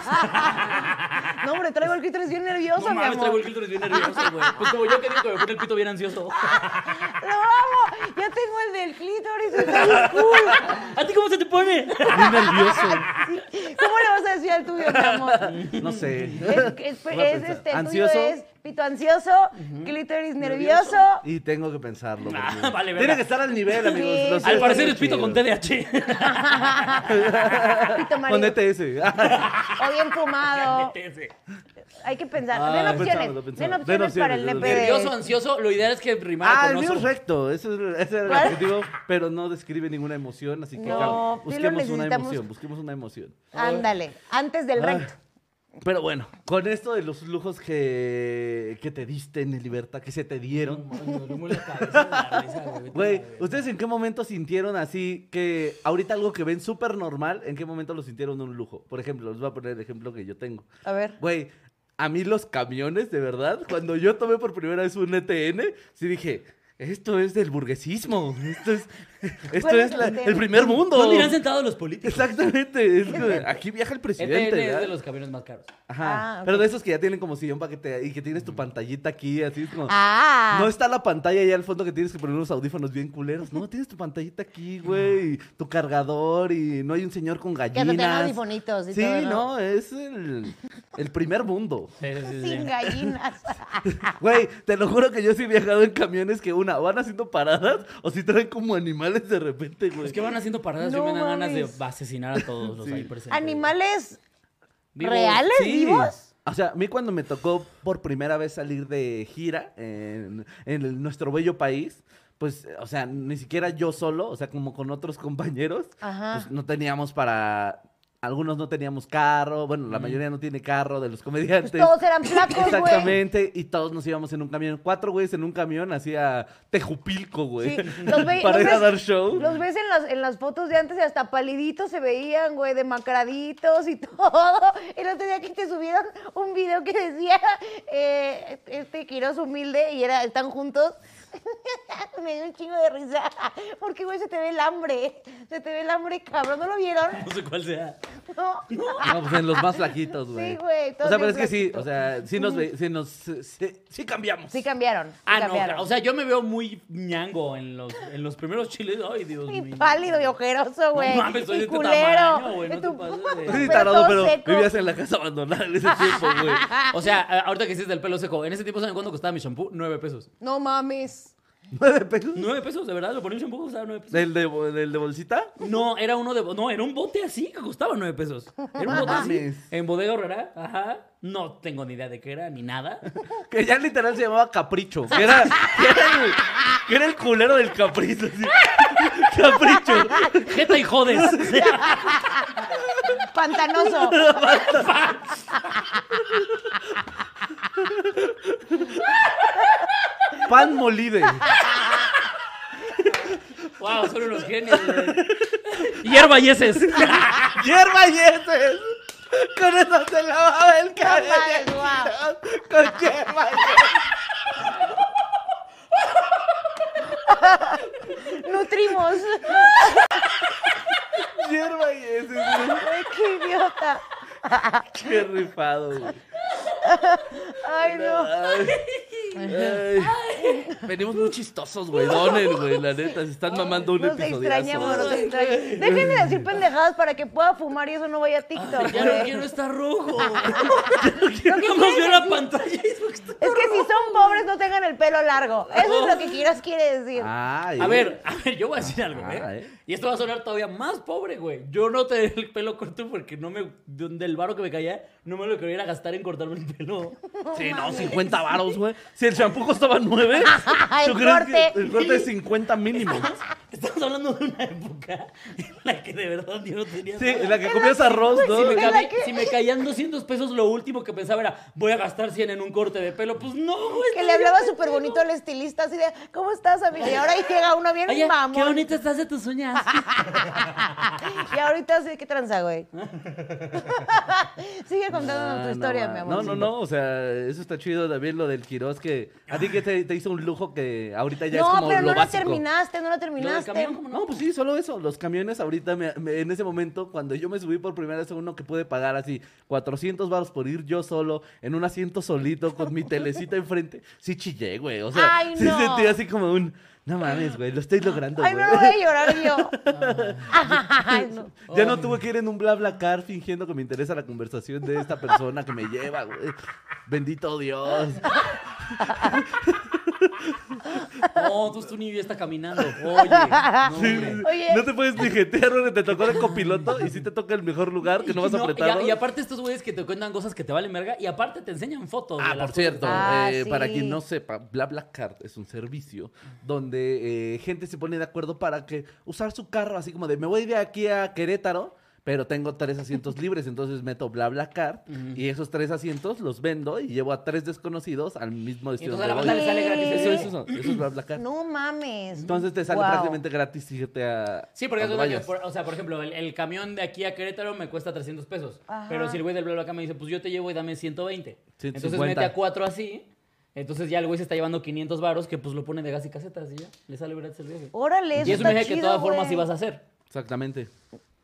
No, hombre, traigo el clítoris bien nervioso, No mi mames, amor. traigo el clítoris bien nervioso, güey. Pues como yo que digo que me pone el pito bien ansioso. Lo amo. Ya tengo el del clítoris, está. ¿A ti cómo se te pone? Bien nervioso. ¿Cómo le vas a decir al tuyo, mi amor? No sé. Es, este, el ¿Ansioso? tuyo es pito ansioso, clítoris nervioso. Y tengo que pensarlo. Ah, porque- vale, verga. Tiene que estar al nivel, amigos. Sí. Al parecer muy es pito con TDAH. Pito Con marido. ETS. O bien fumado. Hay que pensar. Ah, den lo opciones. pensamos, Den opciones Den para el nepe. Nervioso, ansioso. Lo ideal es que rimara Ah, el con mío es recto. Ese, es- ese era el objetivo, pero no describe ninguna emoción, así que No, sí busquemos una emoción, busquemos una emoción. Ándale, antes del recto. Pero bueno, con esto de los lujos que, que te diste en libertad, que se te dieron. Güey, ¿ustedes en qué momento sintieron así que ahorita algo que ven súper normal, en qué momento lo sintieron un lujo? Por ejemplo, les voy a poner el ejemplo que yo tengo. A ver. Güey, a mí los camiones, de verdad, cuando yo tomé por primera vez un ETN, sí dije, esto es del burguesismo. Esto es, Esto ¿Cuál es la- el primer mundo. ¿Dónde irán sentados los políticos? Exactamente. es aquí viaja el presidente. es de los camiones más caros. Ajá. Ah. Pero de esos que ya tienen como sillón para que te, y que tienes tu pantallita aquí, así es como. Ah. No está la pantalla ahí al fondo que tienes que poner unos audífonos bien culeros. No, tienes tu pantallita aquí, güey. y Tu cargador y no hay un señor con Que gallinas. audifonitos y Sí, todo, ¿no? no, es el, el primer mundo. Sí, sí, sí, sí. Sin gallinas. Güey, te lo juro que yo sí he viajado en camiones que una, van haciendo paradas o si traen como animales de repente, güey. Los que van haciendo paradas, yo No me dan ganas de asesinar a todos los Sí. ahí presentes. ¿Animales Vivos. reales, Sí. vivos? O sea, a mí cuando me tocó por primera vez salir de gira en, en el- nuestro bello país, pues, o sea, ni siquiera yo solo, o sea, como con otros compañeros, Ajá. pues no teníamos para... Algunos no teníamos carro, bueno, la mayoría no tiene carro de los comediantes. Pues todos eran flacos, güey. Exactamente, y todos nos íbamos en un camión, cuatro güeyes en un camión hacia Tejupilco, güey. Sí, los ve- para los ir a dar show. Los ves en las, en las fotos de antes y hasta paliditos se veían, güey, demacraditos y todo. El otro día que te subieron un video que decía eh, este Quiroz humilde y era, están juntos. Me dio un chingo de risa. Porque, güey, se te ve el hambre. Se te ve el hambre, cabrón. ¿No lo vieron? No sé cuál sea. No. No, pues en los más flaquitos, güey. Sí, güey, O sea, pero es que sí, o sea, sí nos, ve- sí nos, sí, sí cambiamos. Sí cambiaron. sí Ah, no, cambiaron. o sea, yo me veo muy ñango en los, en los primeros chiles. Ay, Dios Y mío. pálido y ojeroso, güey. mames, soy y de este culero. tamaño, güey, no te tu- pases de- Sí, pero tarado, todo pero seco. vivías en la casa abandonada en ese tiempo, güey. O sea, a- ahorita que hiciste el pelo seco, en ese tiempo, ¿saben cuánto costaba mi shampoo? Nueve pesos. No mames. ¿Nueve pesos? Nueve pesos, de verdad, lo ponía un shampoo costaba nueve pesos. ¿Del de, del de bolsita? No, era uno de. No, era un bote así que costaba nueve pesos. Era un bote así. mames. En bodega horrera, ajá. No tengo ni idea de qué era ni nada. Que ya literal se llamaba Capricho. Que era, que era, el, que era el culero del capricho. así. Capricho. Jeta y jodes. Pantanoso. Pan molide. wow, son unos genios, güey. Hierba yeses. Hierba y heces. Con eso se lavaba el cabello. Con hierba y Nutrimos. Hierba y heces. güey. Ay, qué idiota. Qué rifado, güey. Ay, no. Ay. Ay. Venimos muy chistosos, güey. Donen, güey. La neta, se están mamando un Nos episodio. extrañamos, nos extrañamos. Dejen de decir pendejadas para que pueda fumar y eso no vaya a TikTok, Ya no quiero estar rojo. Vamos quieres vio la pantalla y Es que si son pobres no tengan el pelo largo. Eso es lo que quieras quiere decir. Ay, A ver, a ver, yo voy a decir algo, Ah, ¿eh? ¿eh? Y esto va a sonar todavía más pobre, güey. Yo no tenía el pelo corto porque no me. Del varo que me caía, no me lo quería gastar en cortarme el pelo. Sí, no, 50 varos, güey. Si el shampoo costaba 9, El ¿tú crees corte. que el corte es 50 mínimo? Estamos hablando de una época en la que de verdad yo no tenía. Sí, en la que comías arroz, ¿no? Si me, ¿En cabe- la que- si me caían 200 pesos, lo último que pensaba era, voy a gastar 100 en un corte de pelo. Pues no, güey. Que le hablaba súper bonito al estilista, así de, ¿cómo estás, amiga? Y ahora ahí llega uno bien Oye, qué mamón. bonita estás de tus uñas. Y ahorita sí, ¿qué tranza, güey? Sigue contándonos tu Ah, historia, no, mi va. amor. No, no, no, o sea, eso está chido también lo del Quirós, que a ti que te, te hizo un lujo que ahorita ya es No, como pero lo no lo básico. terminaste, no lo Lo del terminaste. camión, ¿cómo no? No, pues sí, solo eso. Los camiones ahorita, me- me- en ese momento, cuando yo me subí por primera vez a uno que pude pagar así 400 baros por ir yo solo, en un asiento solito, con mi telecita enfrente, sí chillé, güey. O sea, Ay, sí no. sentí así como un, no mames, güey, lo estoy logrando, Ay, güey. no, voy a llorar yo. Ay, no. Ya no tuve que ir en un bla bla car fingiendo que me interesa la conversación de esta persona que me lleva, güey. Bendito Dios. No, tú, tú ni está caminando. Oye, no, hombre. Oye. No te puedes ni jetear, güey, te tocó el copiloto y si te toca el mejor lugar, que no vas y, a- y aparte estos güeyes que te cuentan cosas que te valen verga y aparte te enseñan fotos. Ah, las por cierto, Ah, eh, sí. para quien no sepa, BlaBlaCar es un servicio donde eh, gente se pone de acuerdo para que usar su carro así como de me voy de aquí a Querétaro, pero tengo tres asientos libres, entonces meto BlaBlaCar y esos tres asientos los vendo y llevo a tres desconocidos al mismo destino entonces a la donde banda voy. le sale gratis Eso, eso. eso, eso, eso es BlaBlaCar. No mames. Entonces te sale Wow. prácticamente gratis irte a Sí, porque eso es por- o sea, por ejemplo, el, el camión de aquí a Querétaro me cuesta 300 pesos. Ajá. Pero si el güey del BlaBlaCar me dice, pues yo te llevo y dame 120. Entonces 150. mete a cuatro así. Entonces ya el güey se está llevando 500 varos que pues lo pone de gas y casetas y ya. Le sale gratis el viaje. Órale, eso y es un viaje que de todas formas ibas a hacer. Exactamente.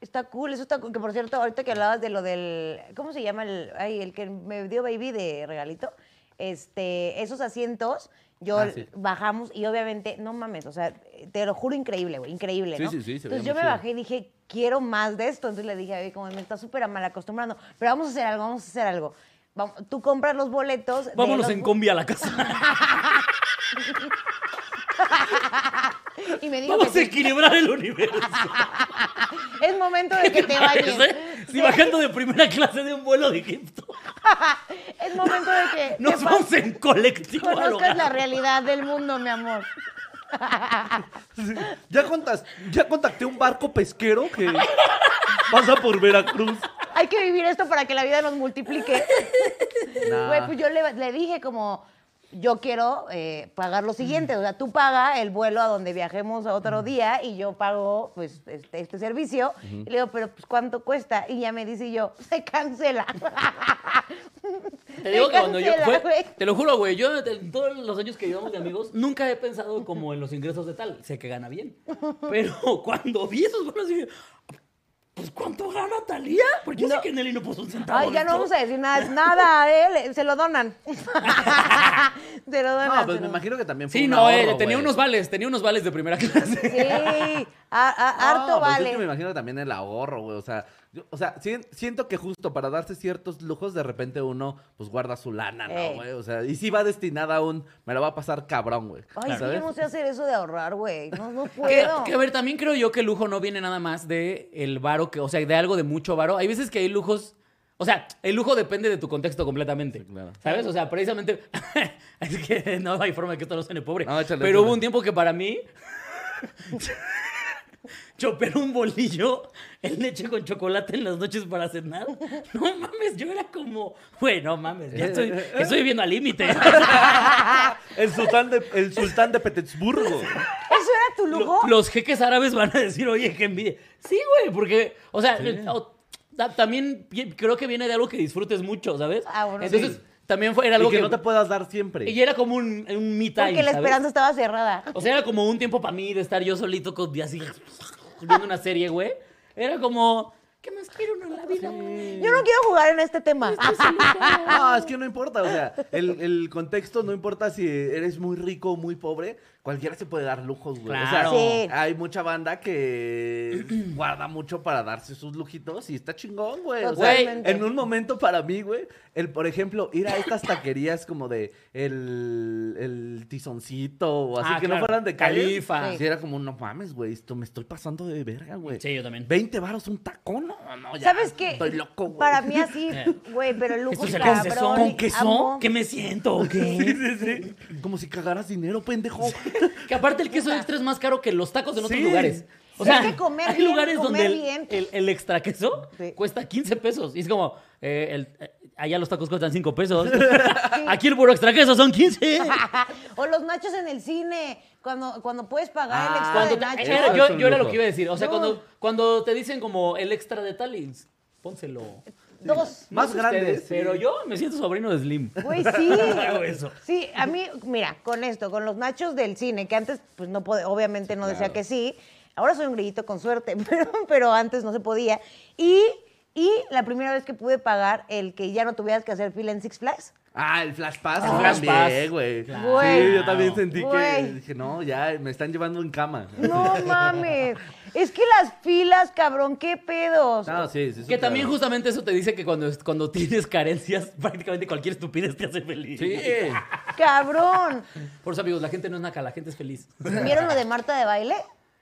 Está cool, eso está cool. Que por cierto, ahorita que hablabas de lo del. ¿Cómo se llama? El, ay, el que me dio baby de regalito. Este, esos asientos, yo Ah, sí. bajamos y obviamente, no mames, o sea, te lo juro, increíble, güey, increíble, Sí, ¿no? sí, sí, Entonces yo me chido. bajé y dije, quiero más de esto. Entonces le dije, "Oye, como me está súper mal acostumbrando, pero vamos a hacer algo, vamos a hacer algo. Vamos- tú compras los boletos. Vámonos los en combi a la casa. Y me dijo Vamos que a sí, equilibrar el universo. es momento de que te. ¿eh? Si bajando de primera clase de un vuelo de Egipto. es momento de que Nos te vamos en colectivo a conozcas la realidad del mundo, mi amor. Ya, contas, ya contacté un barco pesquero que pasa por Veracruz. Hay que vivir esto para que la vida nos multiplique. Nah. Güey, pues yo le, le dije como, yo quiero eh, pagar lo siguiente. O sea, tú paga el vuelo a donde viajemos a otro día y yo pago pues este, este servicio. Y le digo, pero pues ¿cuánto cuesta? Y ya me dice yo, se cancela. Te digo Se que cuando yo fue, te lo juro, güey, yo en todos los años que llevamos de amigos, nunca he pensado como en los ingresos de tal. Sé que gana bien. Pero cuando vi esos vuelos, dije, pues ¿cuánto gana Talía? Porque yo sé que Nelly no puso un centavo. Ay, ya no vamos a decir nada, nada, ¿eh? Le- Se lo donan. se lo donan. No, pues me lo- imagino que también fue Sí, un no, eh, ahorro, tenía güey. unos vales, tenía unos vales de primera clase. Sí, a- a- No, harto pues vale. Es que me imagino que también el ahorro, güey. O sea, yo- o sea, sien- siento que justo para darse ciertos lujos, de repente uno pues guarda su lana, ¿no, Ey. güey? O sea, y sí va destinada a un, me la va a pasar cabrón, güey. Ay, ¿sabes? yo no sé hacer eso de ahorrar, güey. No, no Que, puedo. que, a ver, también creo yo que el lujo no viene nada más de el varo, que, o sea, de algo de mucho varo. Hay veces que hay lujos, o sea, el lujo depende de tu contexto completamente. Sí, claro. ¿Sabes? O sea, precisamente, es que no hay forma de que esto no suene pobre. No, échale, pero échale. hubo un tiempo que para mí, chopear un bolillo en leche con chocolate en las noches para cenar. No mames, yo era como, güey, no mames, ya estoy, estoy viviendo al límite. El sultán de, el sultán de Petersburgo. ¿Eso era tu lujo? Los jeques árabes van a decir, oye, qué envidia. Sí, güey, porque, o sea, o- ta- también pi- creo que viene de algo que disfrutes mucho, ¿sabes? Ah, bueno, Entonces, sí. También fue, era algo y que, que, no te puedas dar siempre. Y era como un, un me time, Porque la ¿sabes? esperanza estaba cerrada. O sea, era como un tiempo para mí de estar yo solito con así, viendo una serie, güey. Era como, ¿qué más quiero uno en la vida? Yo no quiero jugar en este tema. No, es que no importa, o sea, el, el contexto no importa si eres muy rico o muy pobre, cualquiera se puede dar lujos, güey. O sea, Claro. Sí. hay mucha banda que guarda mucho para darse sus lujitos y está chingón, güey. O sea, Totalmente. en un momento para mí, güey, el, por ejemplo, ir a estas taquerías como de el, el tizoncito o así, Ah, que claro. no fueran de. Califa. Sí, era como, no mames, güey, esto me estoy pasando de verga, güey. Sí, yo también. 20 varos un tacón, no, no, ya. ¿Sabes qué? Estoy loco, güey. Para mí así, güey, pero el lujo ¿Esto es cabrón. ¿Con queso? ¿Qué me siento? ¿o Sí, sí, sí. Como si cagaras dinero, pendejo. Que aparte el queso extra es más caro que los tacos en otros Sí. lugares. O Sí, sea, es que comer hay bien, lugares comer donde el, bien. el- el extra queso Sí. cuesta 15 pesos. Y es como, eh, el- eh, allá los tacos cuestan 5 pesos. Aquí el puro extra queso son 15. o los nachos en el cine, cuando, cuando puedes pagar el Ah, extra Cuando de te- nachos. era- Eso yo, es un yo era lo lujo. que iba a decir. O sea, No. cuando, cuando te dicen como el extra de Talins, pónselo. Dos. Más No sé grande, ustedes, sí. Pero yo me siento sobrino de Slim. Güey, sí. Hago eso. Sí, a mí, mira, con esto, con los nachos del cine, que antes, pues no puede, obviamente no decía claro. que sí. Ahora soy un grillito con suerte, pero, pero antes no se podía. Y, y la primera vez que pude pagar el que ya no tuvieras que hacer fila en Six Flags. Ah, el Flash Pass. El yo Flash güey. Claro. Sí, yo también sentí que dije, no, ya me están llevando en cama. No mames. Es que las filas, cabrón, qué pedos. No, sí, sí. Que también justamente eso te dice que cuando, cuando tienes carencias, prácticamente cualquier estupidez te hace feliz. Sí. Cabrón. Por eso, amigos, la gente no es naca, la gente es feliz. ¿Vieron lo de Marta de baile?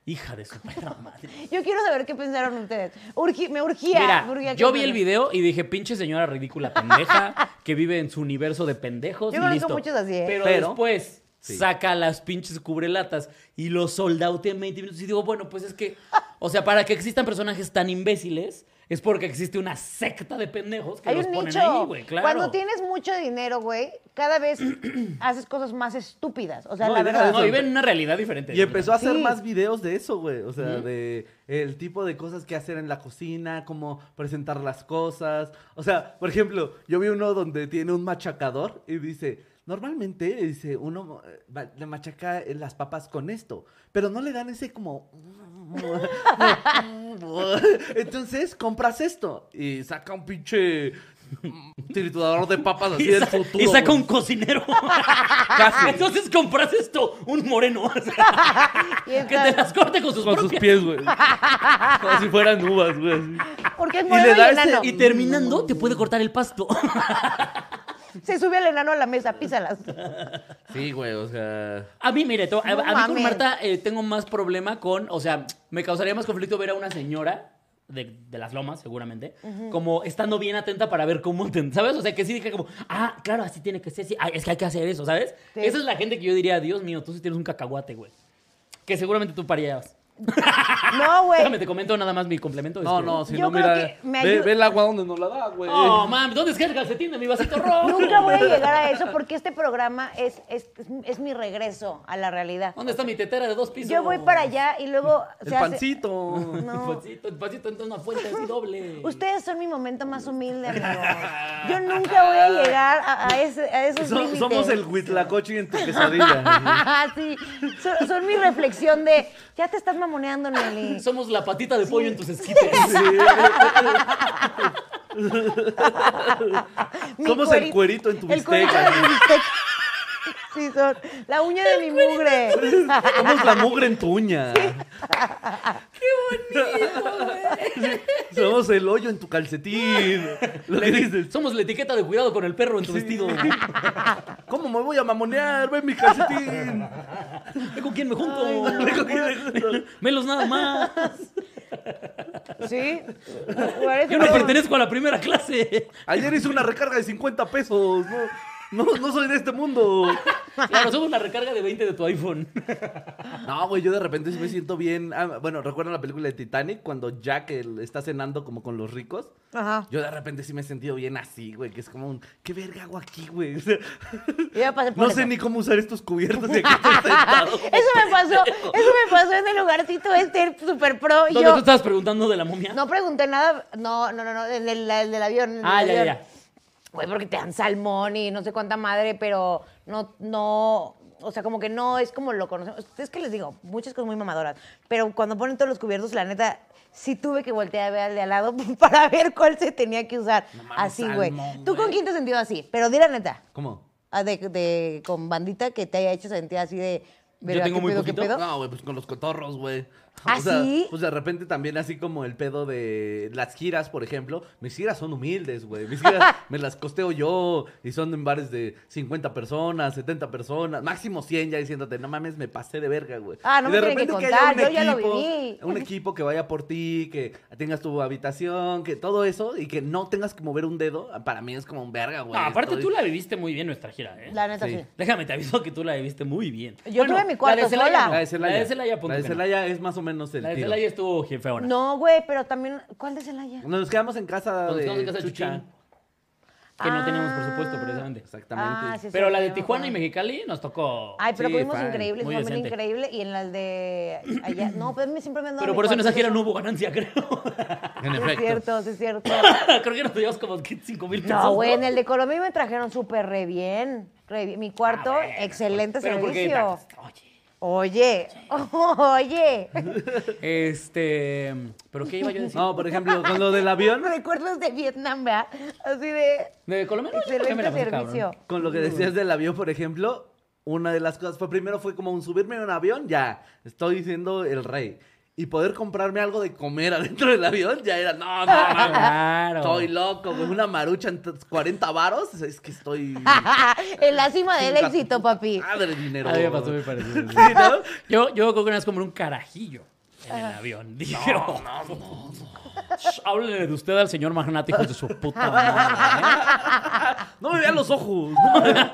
Hija de su perra madre. Yo quiero saber qué pensaron ustedes. Urgi- me urgía. Mira, me urgía que yo vi el video y dije, pinche señora ridícula pendeja, que vive en su universo de pendejos Yo y listo. muchos así, ¿eh? Pero, Pero- después Sí. saca las pinches cubrelatas y los sold en 20 minutos y digo, bueno, pues es que, o sea, para que existan personajes tan imbéciles, es porque existe una secta de pendejos que Hay los un ponen nicho. ahí, güey, claro. Cuando tienes mucho dinero, güey, cada vez haces cosas más estúpidas. O sea, No, la y deja verdad. de No, viven una realidad diferente. Y empezó a hacer Sí. más videos de eso, güey. O sea, de el tipo de cosas que hacer en la cocina, cómo presentar las cosas. O sea, por ejemplo, yo vi uno donde tiene un machacador y dice, normalmente, dice, uno eh, le machaca eh, las papas con esto, pero no le dan ese como... Entonces, compras esto y saca un pinche triturador de papas así Y, del futuro. y saca un cocinero. Casi. Entonces compras esto, un moreno. o sea, Y que te las corte con sus con sus pies, güey. Como si fueran uvas, güey. Porque es Y moreno le y, da ese- enano. Y terminando, te puede cortar el pasto. Se sube el enano a la mesa, písalas. Sí, güey, o sea... A mí, mire, to- a, No a mí con mames. Marta eh, tengo más problema con, o sea, me causaría más conflicto ver a una señora de, de las lomas, seguramente, como estando bien atenta para ver cómo, te- ¿sabes? O sea, que sí dije como, ah, claro, así tiene que ser, sí, ah, es que hay que hacer eso, ¿sabes? Sí. Esa es la gente que yo diría, Dios mío, tú sí tienes un cacahuate, güey. Que seguramente tú parías. No, güey. Déjame, te comento nada más mi complemento. No, es que- no, si Yo no, creo mira, que me ve, el agua donde nos la da, güey. Oh, mam, ¿dónde está el calcetín de mi vasito rojo? Nunca voy a llegar a eso porque este programa es, es, es, es mi regreso a la realidad. ¿Dónde está mi tetera de dos pisos? Yo voy para allá y luego el se hace- pancito. El No. pancito, el pancito entra en una fuente así doble. Ustedes son mi momento más humilde, amigos. Yo nunca voy a llegar a, a ese- a esos So- límites. somos el huitlacoche en tu quesadilla. sí, son, son mi reflexión de, ya te estás mamoneando, Nelly. Somos la patita de pollo en tus esquites. Mi somos el cueri- cuerito en tu El bistec. cuerito de mi bistec. Sí, son la uña de mi mugre. Somos la mugre en tu uña. Somos el hoyo en tu calcetín. Lo que dices. Somos la etiqueta de cuidado con el perro en tu vestido. ¿Cómo me voy a mamonear? Ve mi calcetín. ¿Ve con quién me junto? Ve con quién me junto. Melos nada más. Sí. Yo no pertenezco a la primera clase. Ayer hice una recarga de 50 pesos. No, no, no soy de este mundo. Claro, somos la recarga de 20 de tu iPhone. No, güey, yo de repente sí me siento bien. Ah, bueno, ¿recuerdan la película de Titanic? Cuando Jack el- está cenando como con los ricos. Ajá. Yo de repente sí me he sentido bien así, güey, que es como un, ¿qué verga hago aquí, güey? O sea, Yo ya pasé por no eso. sé ni cómo usar estos cubiertos de aquí estoy sentado. Eso me pasó, eso me pasó en el lugarcito este super pro. y ¿Dónde yo tú estabas preguntando de la momia? no pregunté nada, no, no, no, no, el del, el del avión. el Ah, del ya, ya, avión. ya. Güey, porque te dan salmón y no sé cuánta madre, pero no, no, o sea, como que no es como lo conocemos. Es que les digo, muchas cosas muy mamadoras, pero cuando ponen todos los cubiertos, la neta, sí tuve que voltear a ver al de al lado para ver cuál se tenía que usar. No mames, así, güey. ¿Tú con quién te has sentido así? Pero di la neta. ¿Cómo? Ah, de, de- con bandita que te haya hecho sentir así de... verga, tengo ¿qué muy poquito. No, güey, pues con los cotorros, güey. ¿Ah, o sea, sí? Pues de repente también así como el pedo de las giras, por ejemplo. Mis giras son humildes, güey. Mis giras me las costeo yo y son en bares de 50 personas, 70 personas, máximo 100 ya diciéndote, no mames, me pasé de verga, güey. Ah, no Y me de que repente haya contar, un yo ya lo equipo- viví. Un equipo que vaya por ti, que tengas tu habitación, que todo eso y que no tengas que mover un dedo, para mí es como un verga, güey. No, aparte Estoy- tú la viviste muy bien nuestra gira, ¿eh? La neta Sí. sí. Déjame, te aviso que tú la viviste muy bien. Yo tuve mi cuarto la de Celaya sola. no. La de Celaya. La de Celaya, punto La de que no. Celaya es más o menos el La de tiro. Celaya estuvo jefeona. No, güey, pero también... ¿Cuál de Celaya? Nos quedamos en casa Nos de quedamos en casa de. Chuchín. Que no teníamos Ah. presupuesto, precisamente. Exactamente. Ah, sí, Pero sí, la de Tijuana y. Mexicali nos tocó. Ay, pero Sí, comimos fan. increíble, Muy increíble. Y en las de allá... No, pues me- siempre me han dado Pero por eso en esa gira no hubo ganancia, creo. En Sí, es efecto. cierto, sí es cierto. creo que nos llevamos como 5 mil pesos. No, güey, en el de Colombia me trajeron súper re bien. re bien. Mi cuarto, Ah, excelente Pero porque- servicio. Oye. Oye, oye. Este. ¿Pero qué iba yo a decir? No, por ejemplo, con lo del avión, Recuerdos de Vietnam, ¿verdad? Así de De Colombia, no, yo también me excelente la pasé cabrón. servicio. con lo que decías del avión, por ejemplo, una de las cosas fue primero fue como un subirme a un avión, ya, estoy siendo el rey. Y poder comprarme algo de comer adentro del avión, ya era, no, no, no, Claro. estoy loco, güey, una marucha en t- 40 varos, es que estoy... en la cima del éxito, papi. Madre dinero. A mí me pasó muy parecido. Sí, ¿no? Yo, yo creo que una vez compré un carajillo en el avión. Dije, no, no, no. Háblele de usted al señor magnate, hijo de su puta madre. No me vean los ojos. ¿eh?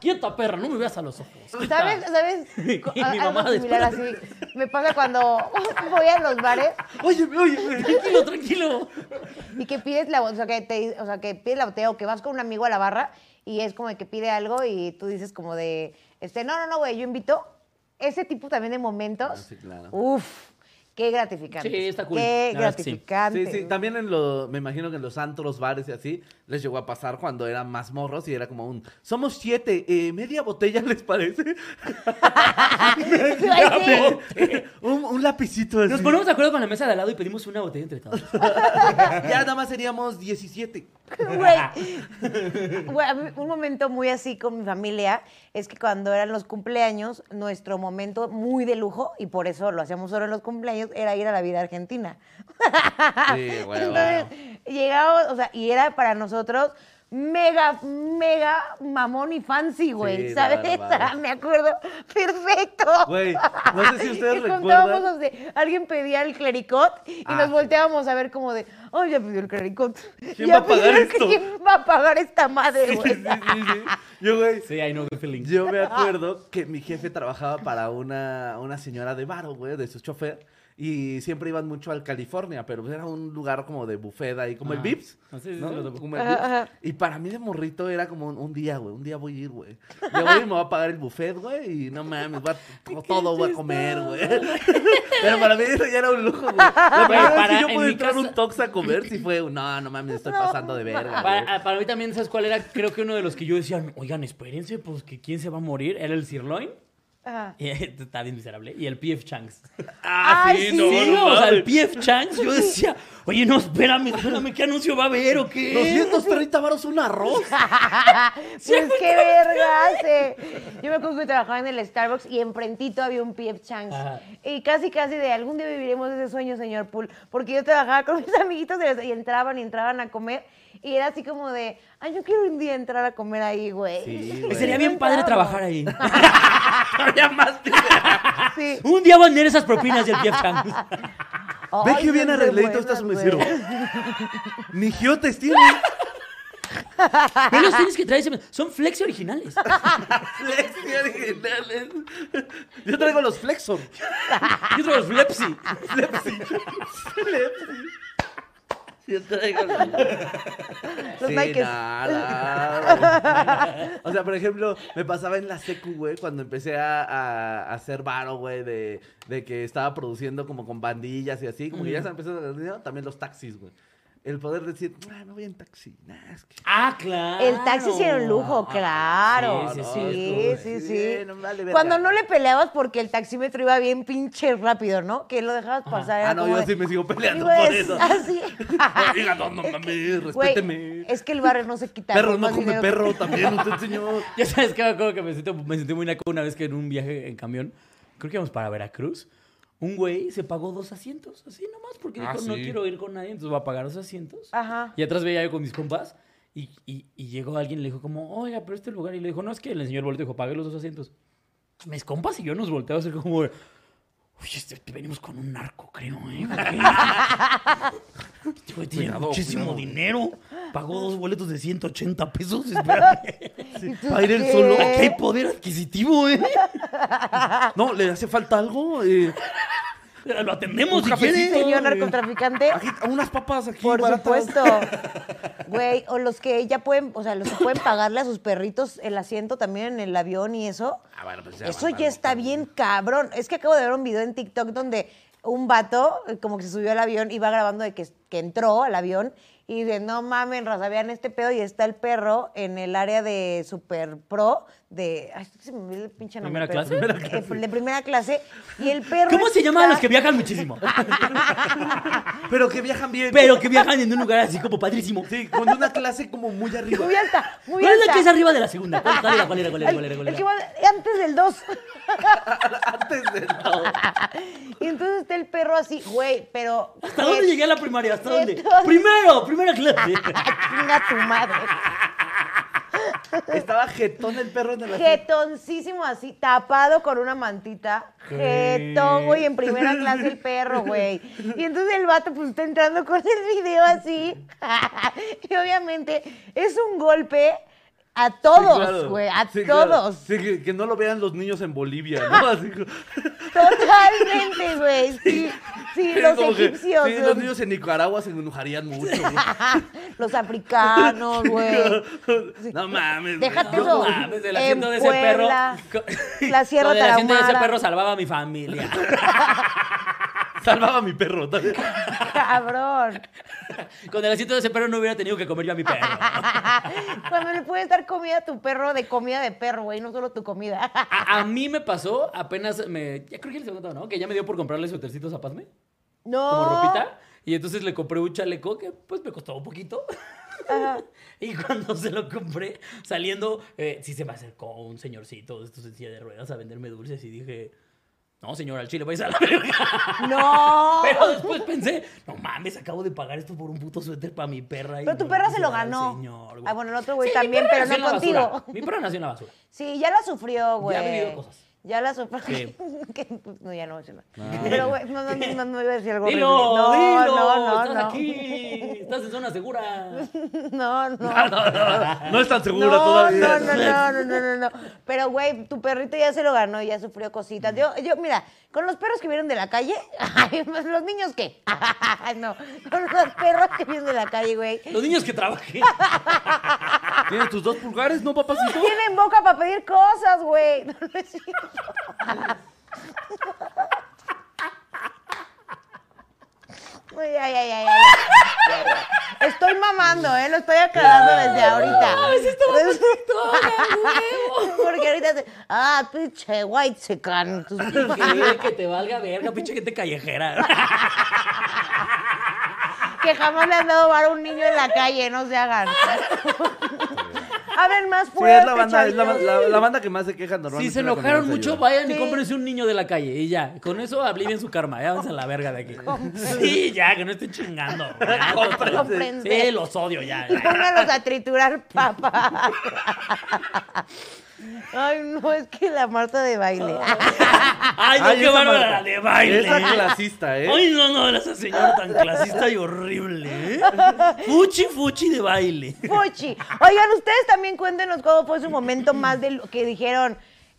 Quieta, perra, no me veas a los ojos. Quieta. ¿Sabes? ¿Sabes? Y mi Algo mamá, similar así. Me pasa cuando voy a los bares Oye, oye, oye. Tranquilo, tranquilo. y que pides la, o sea, que te, o sea, que pides la botella o que vas con un amigo a la barra y es como de que pide algo y tú dices como de, este, no, no, no, güey, yo invito. Ese tipo también de momentos. Ah, sí, claro. Uf. Qué gratificante. Sí, está cool. Qué sí. gratificante. Sí, sí, también en lo, me imagino que en los antros, bares y así, les llegó a pasar cuando eran más morros y era como un, somos siete, eh, media botella les parece, un, un lapicito así. Nos ponemos de acuerdo con la mesa de al lado y pedimos una botella entre todos. ya nada más seríamos 17. Güey. Un momento muy así con mi familia es que cuando eran los cumpleaños, nuestro momento muy de lujo, y por eso lo hacíamos solo en los cumpleaños, era ir a la vida argentina. Sí, Entonces, llegábamos, o sea, y era para nosotros mega, mega mamón y fancy, güey, Sí, ¿sabes? verdad. Me acuerdo perfecto. Güey, no sé si ustedes recuerdan. o sea, alguien pedía el clericot y Ah, nos sí. volteábamos a ver como de, oh, ya pidió el clericot. ¿Quién Ya va a pagar esto? ¿Quién va a pagar esta madre, Sí, güey? sí, sí, sí. Yo, güey, Sí, I know the feeling. Yo me acuerdo que mi jefe trabajaba para una, una señora de baro, güey, de su chofer. Y siempre iban mucho al California, pero era un lugar como de buffet ahí, como el. Vips. Ah, sí, sí, ¿no? sí. Como el Vips. Y para mí de morrito era como un, un día, güey. Un día voy a ir, güey. Yo voy y me voy a pagar el buffet, güey. Y no mames, voy a- todo voy a comer, güey. Pero para mí eso ya era un lujo, güey. La para- que yo pude entrar un Tox a comer, sí fue, no, no mames, estoy pasando de verga. Para, para mí también, ¿sabes cuál era? Creo que uno de los que yo decía, oigan, espérense, pues que quién se va a morir. Era el sirloin. Ajá. Y, está bien miserable. Y el PF Changs. Ah, Ay, sí, sí. no, sí, no o sea, el. PF Changs, yo decía, oye, no, espérame, espérame, ¿qué anuncio va a haber o qué? 200 30 varos un arroz. Pues qué verga hace. Yo me acuerdo que trabajaba en el Starbucks y enfrentito había un PF Chang's. Ajá. Y casi, casi de algún día viviremos ese sueño, señor Pool. Porque yo trabajaba con mis amiguitos y entraban y entraban a comer. Y era así como de, ay, yo quiero un día entrar a comer ahí, güey. Sí, güey. Sería bien padre trabajar ahí. Más. Sí. Un día van a tener esas propinas del PF Changs. Ve que bien arregladito está su buenas, mesero. Ni giotes tiene. Ve los tenis que traes, son flexi originales. Flexi originales. Yo traigo los Flexor. Y otros Flepsi. Flexi. Flexi. Yo traigo los... Los Sí, Nikes. nada. O sea, por ejemplo, me pasaba en la secu, güey, cuando empecé a, a- a hacer varo, güey, de, de que estaba produciendo como con bandillas y así, como que ya se empezó a también los taxis, güey. El poder decir, ah, me voy en taxi. Nah, es que... Ah, claro. El taxi sí era un lujo, claro. Sí, sí, Sí, sí, sí, estuvo- sí. sí, no me vale verga. Cuando no le peleabas porque el taxímetro iba bien pinche rápido, ¿no? Que lo dejabas pasar. era Ah, no, yo de- sí me sigo peleando por eso. Así. Oiga, no, no mames, respéteme. es que el barrio no se quita. Perro no come que- perro también, usted señor. Ya sabes que me acuerdo que me sentí, me sentí muy naco una vez que en un viaje en camión, creo que íbamos para Veracruz, un güey se pagó dos asientos, así nomás, porque Ah, dijo, no sí. quiero ir con nadie, entonces voy a pagar dos asientos. Ajá. Y atrás veía yo con mis compas, y, y- y llegó alguien y le dijo como, oiga, pero este lugar, y le dijo, no, es que le enseñó el boleto y dijo, pague los dos asientos. Mis compas y yo nos volteamos así como, oye, este, venimos con un narco, creo, ¿eh? Este güey tiene Cuidado, muchísimo cuidado. dinero. Pagó dos boletos de 180 pesos. Espérame. Para ir él qué? solo. Hay poder adquisitivo, ¿eh? No, ¿le hace falta algo? Eh, Lo atendemos si quiere. Señor narcotraficante. unas papas aquí Por baratas. supuesto. Güey, o los que ya pueden, o sea, los que pueden pagarle a sus perritos el asiento también en el avión y eso. Ah, bueno, pues ya Eso ya está bien cabrón. Es que acabo de ver un video en TikTok donde un vato eh, como que se subió al avión y va grabando de que, que entró al avión y dice, no mamen, raza, vean este pedo y está el perro en el área de Super Pro de... Ay, se me olvidó el pinche nombre. ¿Primera pero- clase? eh, de primera clase. Y el perro ¿Cómo se llaman los que viajan muchísimo? Pero que viajan bien. Pero que viajan en un lugar así como padrísimo. Sí, con una clase como muy arriba. Muy alta, muy ¿Cuál es alta. la que es arriba de la segunda? ¿Cuál cuál era? ¿Cuál era? ¿Cuál era? ¿Cuál era? ¿Cuál el era? que va antes del 2. Antes de todo. y entonces está el perro así, güey, pero. ¿Hasta dónde llegué a la primaria? ¿Hasta dónde? Entonces- Primero, primera clase. Chinga tu madre. Estaba jetón el perro en el asiento. Jetoncísimo así, tapado con una mantita. Jetón, güey, en primera clase el perro, güey. Y entonces el vato pues está entrando con el video así. y obviamente es un golpe a Sí, todos, claro. güey, a Sí, claro. todos. Sí, que, que no lo vean los niños en Bolivia, ¿no? Así Totalmente, güey. Sí, sí, los que- egipcios. sí, los niños en Nicaragua se enojarían mucho. güey. los africanos, güey. No mames. Déjate eso. No mames, el En asiento de ese perro. La Sierra el asiento de ese perro salvaba a mi familia. Salvaba a mi perro. Cabrón. Con el asiento de ese perro no hubiera tenido que comer yo a mi perro. Cuando le puedes dar comida a tu perro de comida de perro, güey, no solo tu comida. A, a mí me pasó, apenas me. Ya creo que he contado, ¿no? Que ya me dio por comprarle suétercitos a Pazme. No. Como ropita. Y entonces le compré un chaleco que pues me costó un poquito. Ajá. Y cuando se lo compré, saliendo, eh, sí se me acercó un señorcito de estos en silla de ruedas a venderme dulces y dije, no, señor, al chile, vais a la verga. No. Pero después pensé, no mames, acabo de pagar esto por un puto suéter para mi perra. y Pero tu no perra se lo ganó. señor, güey. Ah, bueno, el otro güey Sí, también, pero no basura. contigo. Mi perra nació en la basura. Sí, ya la sufrió, güey. Ya ha vivido cosas. Ya la sufrió. ¿Qué? Que- no, ya no voy a decir nada. Ah. Pero, güey, no, no, no, no iba a decir algo Dilo. No, dilo, no, no, estás no. aquí, estás en zona segura. No, no. No es tan segura no, todavía. No, no, no, no, no, no, no. Pero, güey, tu perrito ya se lo ganó y ya sufrió cositas. Yo, yo, mira, con los perros que vienen de la calle, ay, pues, los niños qué. no, con los perros que vienen de la calle, güey. Los niños que trabajen. ¿Tienes tus dos pulgares, no, papacito? Tienen boca para pedir cosas, güey. No, es cierto. Ay, ay, ay, ay, ay. Estoy mamando, ¿eh? Lo estoy aclarando desde ahorita. Porque ahorita se... Ah, pinche white. Tus Que, que te valga verga, pinche gente callejera. que jamás le han dado bar a un niño en la calle, no se hagan. Hablen más Sí, fuerte, es la banda, es la, la- la banda que más se queja normalmente. Si se es la que enojaron menos mucho, ayuda. vayan y Sí. cómprense un niño de la calle y ya. Con eso bien su karma. Ya váyanse a la verga de aquí. Sí, ya, que no estén chingando. Ya, Cómprense. Sí, los odio ya. ya. Póngalos a triturar papas. Ay, no, es que la Marta de baile. Ay, no, Ay, qué esa bárbara Marta. la de baile. Esa clasista, ¿eh? Ay, no, no, esa señora tan clasista y horrible. ¿eh? Fuchi, fuchi de baile. Fuchi. Oigan, ustedes también cuéntenos cómo fue su momento más de lo que dijeron.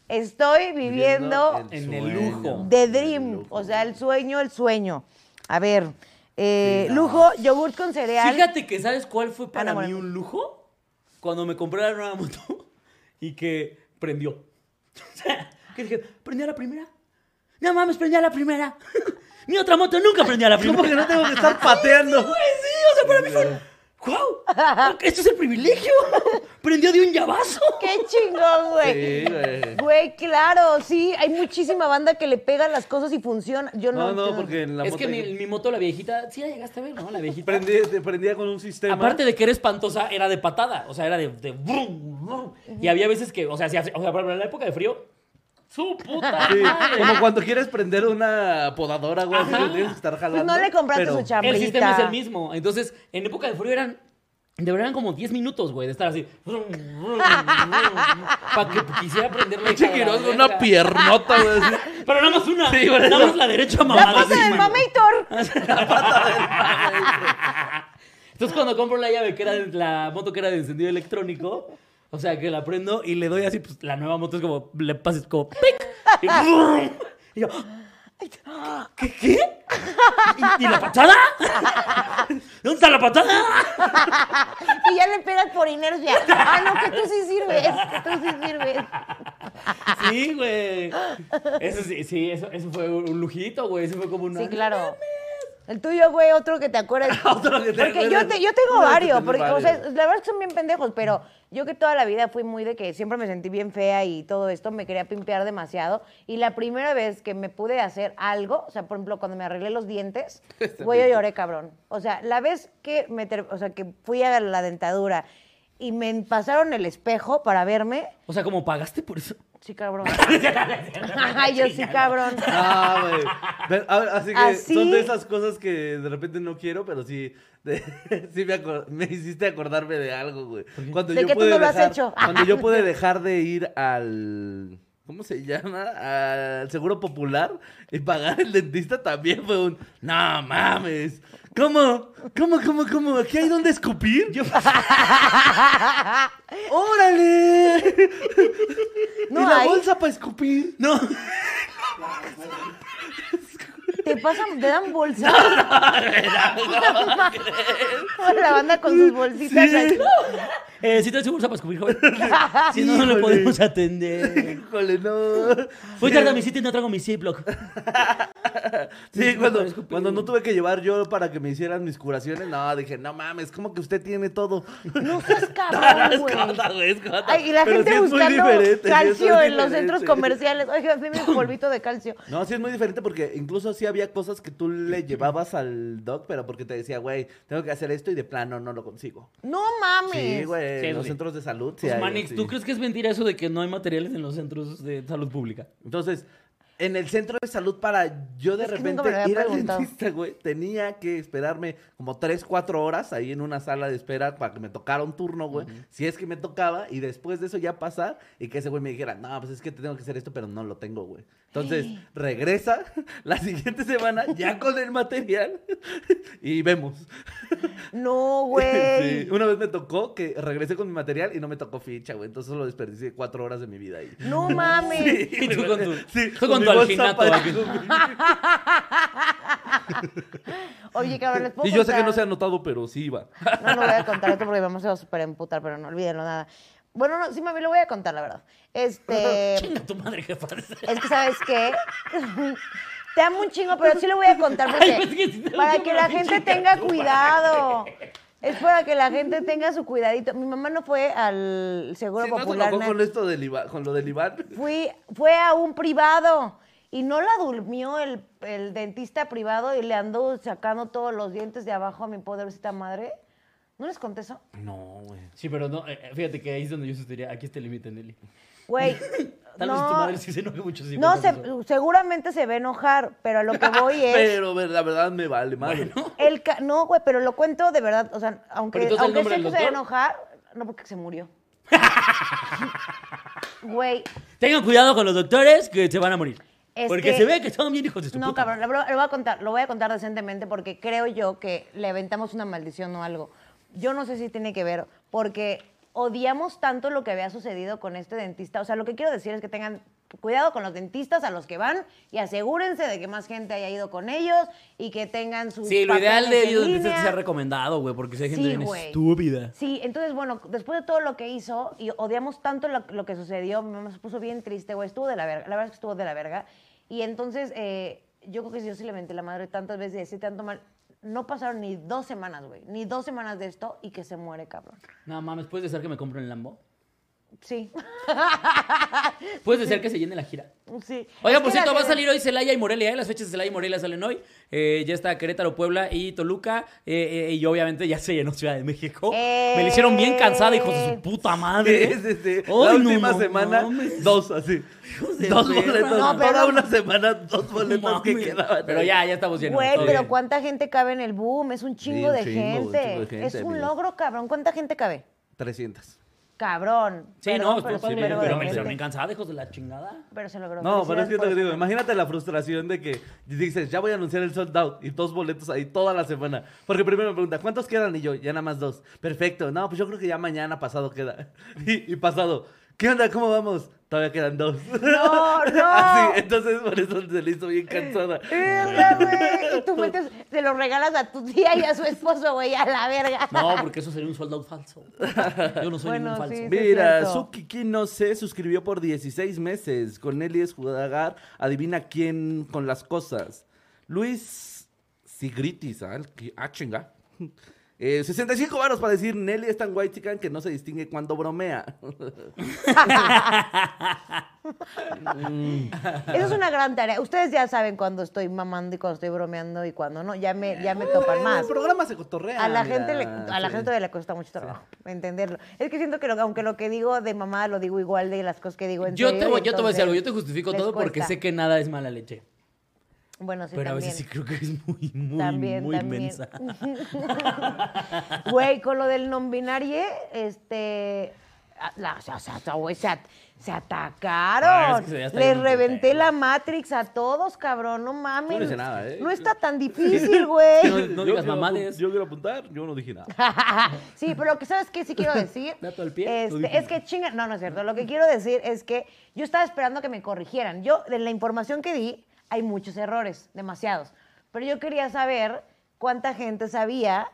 Estoy viviendo En el lujo. The Dream. O sea, el sueño, el sueño. A ver, eh, lujo, yogurt con cereal. Fíjate que, ¿sabes cuál fue para Ana mí Moreno. un lujo? Cuando me compré la nueva moto y que prendió. O sea, que dije, ¿prendí a la primera? No mames, prendí a la primera. Mi otra moto nunca prendió a la primera. ¿Cómo que no tengo que estar pateando? Güey, sí, o sea, para mí fue. ¡Wow! Esto es el privilegio. Prendió de un llavazo. ¡Qué chingón, güey! Sí, güey. Güey, claro, sí, hay muchísima banda que le pega las cosas y funciona. Yo no. No, no, porque en la es moto que mi, mi moto, la viejita, sí la llegaste a ver, ¿no? La viejita. prendía, te prendía con un sistema. Aparte de que era espantosa, era de patada. O sea, era de. de brum, brum. Y había veces que, o sea, si hace- o sea, ejemplo, en la época de frío. ¡Su puta! Sí, madre! como cuando quieres prender una podadora, güey, así Ajá. que tienes que jalando. Pues no le compraste pero- su chambrita. El sistema es el mismo. Entonces, en época de frío eran. De verdad eran como 10 minutos, güey, de estar así. Para que quisiera prenderle. Pinche Quiroz con una piernota, güey. Pero nada más una. Sí, nada más la derecha ¡La mamada. pata del mamator! Entonces cuando compro la llave que era de- la moto que era de encendido electrónico, o sea que la prendo y le doy así, pues la nueva moto es como, le pasas como ¡pic! Y, y yo, ¿qué? ¿Qué? ¿Y, y la patada? ¿Dónde está la patada? Y ya le pegas por inercia. Ah, no, que tú sí sirves. Que tú sí sirves. Sí, güey. Eso sí, sí, eso, eso fue un lujito, güey. Eso fue como una... Sí, claro. El tuyo, güey, otro que te acuerdas. Otro que te porque yo, acuerdas. te- yo tengo varios, porque, o sea, la verdad es que son bien pendejos, pero yo que toda la vida fui muy de que siempre me sentí bien fea y todo esto, me quería pimpear demasiado. Y la primera vez que me pude hacer algo, o sea, por ejemplo, cuando me arreglé los dientes, güey, yo lloré, cabrón. O sea, la vez que, me o sea, que fui a la dentadura y me pasaron el espejo para verme, O sea, como pagaste por eso. Sí, cabrón. Ay, yo sí, cabrón. Ah, güey. Pero, a ver, Así que Así. son de esas cosas que de repente no quiero, pero sí, de- sí me, hiciste acordarme de algo, güey. Cuando ¿De yo que tú no lo has hecho? Cuando yo pude dejar de ir al... ¿Cómo se llama? Al Seguro Popular y pagar el dentista también fue un... No mames. ¿Cómo? ¿Cómo, cómo, cómo? ¿Aquí hay donde escupir? ¡Órale! No ¿Y la hay. bolsa para escupir? No. ¿Te pasan, te dan bolsa? la banda con sus bolsitas. ahí. Eh, si traes su bolsa para escupir, joven. Si no, no le Híjole. podemos atender. Híjole, no. Voy tarde a mi sitio y no traigo mi Ziploc. Sí, Sí, cuando, cuando no tuve que llevar yo para que me hicieran mis curaciones, no, dije, no mames, como que usted tiene todo. No seas cabrón, güey. es cota. Ay, y la Pero gente sí buscando calcio en los centros comerciales. Oiga, dime un polvito de calcio. No, sí es muy diferente porque incluso sí había cosas que tú le llevabas al doc, pero porque te decía, güey, tengo que hacer esto y de plano no lo consigo. No mames. Sí, güey, Sí, en los centros de salud. sí Pues, hay, Manix, sí. ¿tú crees que es mentira eso de que no hay materiales en los centros de salud pública? Entonces, en el centro de salud para yo de Es repente lo ir al dentista, güey, tenía que esperarme como 3, 4 horas ahí en una sala de espera para que me tocara un turno, güey. Si es que me tocaba y después de eso ya pasar y que ese güey me dijera, no, pues es que te tengo que hacer esto, pero no lo tengo, güey. Entonces, regresa la siguiente semana ya con el material y vemos. No, güey. Sí, Una vez me tocó que regresé con mi material y no me tocó ficha, güey. Entonces solo desperdicié 4 horas de mi vida ahí. No mames. Y tú con tu, Sí, con Oye, cabrón, les puedo Y yo sé que no se ha anotado, pero sí iba. No, no voy a contar esto porque vamos a súper emputar, pero no olvídenlo nada. Bueno, no, sí, mami, lo voy a contar, la verdad. Este. Chinga tu madre, jefa. Es que, ¿sabes qué? Te amo un chingo, pero sí lo voy a contar porque Ay, pues, que sí te lo para que la gente tenga cuidado. Es para que la gente tenga su cuidadito. Mi mamá no fue al Seguro Sí, no se Popular. enojó na- con esto del Iván, con lo del Iván. Fui, fue a un privado y no la durmió el, el dentista privado y le andó sacando todos los dientes de abajo a mi poderosita madre. ¿No les conté eso? No, güey. Sí, pero no, eh, fíjate que ahí es donde yo sustaría. Aquí está el límite, Nelly. Güey. Tal no, vez tu madre sí se enoje mucho. si no, se- seguramente se va a enojar, pero a lo que voy es... Pero la verdad me vale madre. El ca- no, güey, pero lo cuento de verdad. O sea, aunque, ¿Pero entonces el aunque sé que se va a enojar, no porque se murió. Güey, Tengan cuidado con los doctores que se van a morir. Es porque que- se ve que son bien hijos de su no, puta cabrón, lo, lo voy a contar, lo voy a contar decentemente porque creo yo que le aventamos una maldición o algo. Yo no sé si tiene que ver, porque odiamos tanto lo que había sucedido con este dentista. O sea, lo que quiero decir es que tengan cuidado con los dentistas a los que van y asegúrense de que más gente haya ido con ellos y que tengan sus Sí, lo ideal de ellos es que sea recomendado, güey, porque si hay gente Sí, bien güey. estúpida. Sí, entonces, bueno, después de todo lo que hizo y odiamos tanto lo, lo que sucedió, mi mamá se puso bien triste, güey, estuvo de la verga, la verdad es que estuvo de la verga. Y entonces, eh, yo creo que si yo sí le menté la madre tantas veces y decía tanto mal, no pasaron ni dos semanas, güey, ni dos semanas de esto y que se muere, cabrón. No mames, ¿puedes desear que me compren el Lambo? Sí, ¿Puedes desear que se llene la gira? sí. Oiga, Es por cierto, va a salir hoy Celaya y Morelia, ¿eh? Las fechas de Celaya y Morelia salen hoy. Eh, ya está Querétaro, Puebla y Toluca. eh, eh, y obviamente ya se llenó Ciudad de México. Me la hicieron bien cansada, hijos de su puta madre. Es, este, Ay, la no, última no semana, mames. dos así. de Dos perra. boletos. No, pero- Toda una semana, dos boletos que quedaban. Pero ya, ya estamos llenos. Güey, pero bien. ¿cuánta gente cabe en el boom? Es un chingo, un de, chingo, un gente. chingo de gente, Es un logro, cabrón. ¿Cuánta gente cabe? 300. Cabrón. Sí, Perdón, no, pero me bien cansada, hijos de la chingada. Pero se logró. No, pero es Felicidades que por te digo, imagínate la frustración de que dices, ya voy a anunciar el sold out y dos boletos ahí toda la semana. Porque primero me pregunta, ¿cuántos quedan? Y yo, ya nada más dos. Perfecto. No, pues yo creo que ya mañana pasado queda. Y, y pasado, ¿qué onda? ¿Cómo vamos? Todavía quedan dos. No, no. Así, entonces por eso se le hizo bien cansada. Güey. Y tú metes, se lo regalas a tu tía y a su esposo, güey, a la verga. No, porque eso sería un sold out falso. Yo no soy Bueno, ningún falso. sí. Mira, cierto. Sukiki no se suscribió por 16 meses. Con Nelly Escudagar, adivina quién con las cosas. Luis Sigritis, ah, que- ah, chinga. Eh, 65 varos para decir Nelly es tan white chican que no se distingue cuando bromea. Eso es una gran tarea. Ustedes ya saben cuando estoy mamando y cuando estoy bromeando y cuando no. Ya me, ya me topan más. El programa se cotorrea. A la mira, gente le, a la sí. gente todavía le cuesta mucho trabajo entenderlo. Es que siento que lo- aunque lo que digo de mamá lo digo igual de las cosas que digo en Yo serio, te, voy, yo te voy a decir algo, yo te justifico todo porque cuesta. sé que nada es mala leche. Bueno, sí, pero a también. veces sí creo que es muy, muy, También, muy también. mensa. Güey, con lo del non binario, este. a- la- o sea, o sea, güey, se, at- se atacaron. Ah, es que Les un reventé la Matrix a todos, cabrón. No mames. Yo no hice nada, ¿eh? No está tan difícil, güey. No, no Yo digas mamades. apu- Yo quiero apuntar, yo no dije nada. sí, pero lo que sabes que sí quiero decir Dato al pie, este, es que chinga, no, no es cierto. Lo que quiero decir es que yo estaba esperando que me corrigieran. Yo, de la información que di, hay muchos errores, demasiados. Pero yo quería saber cuánta gente sabía.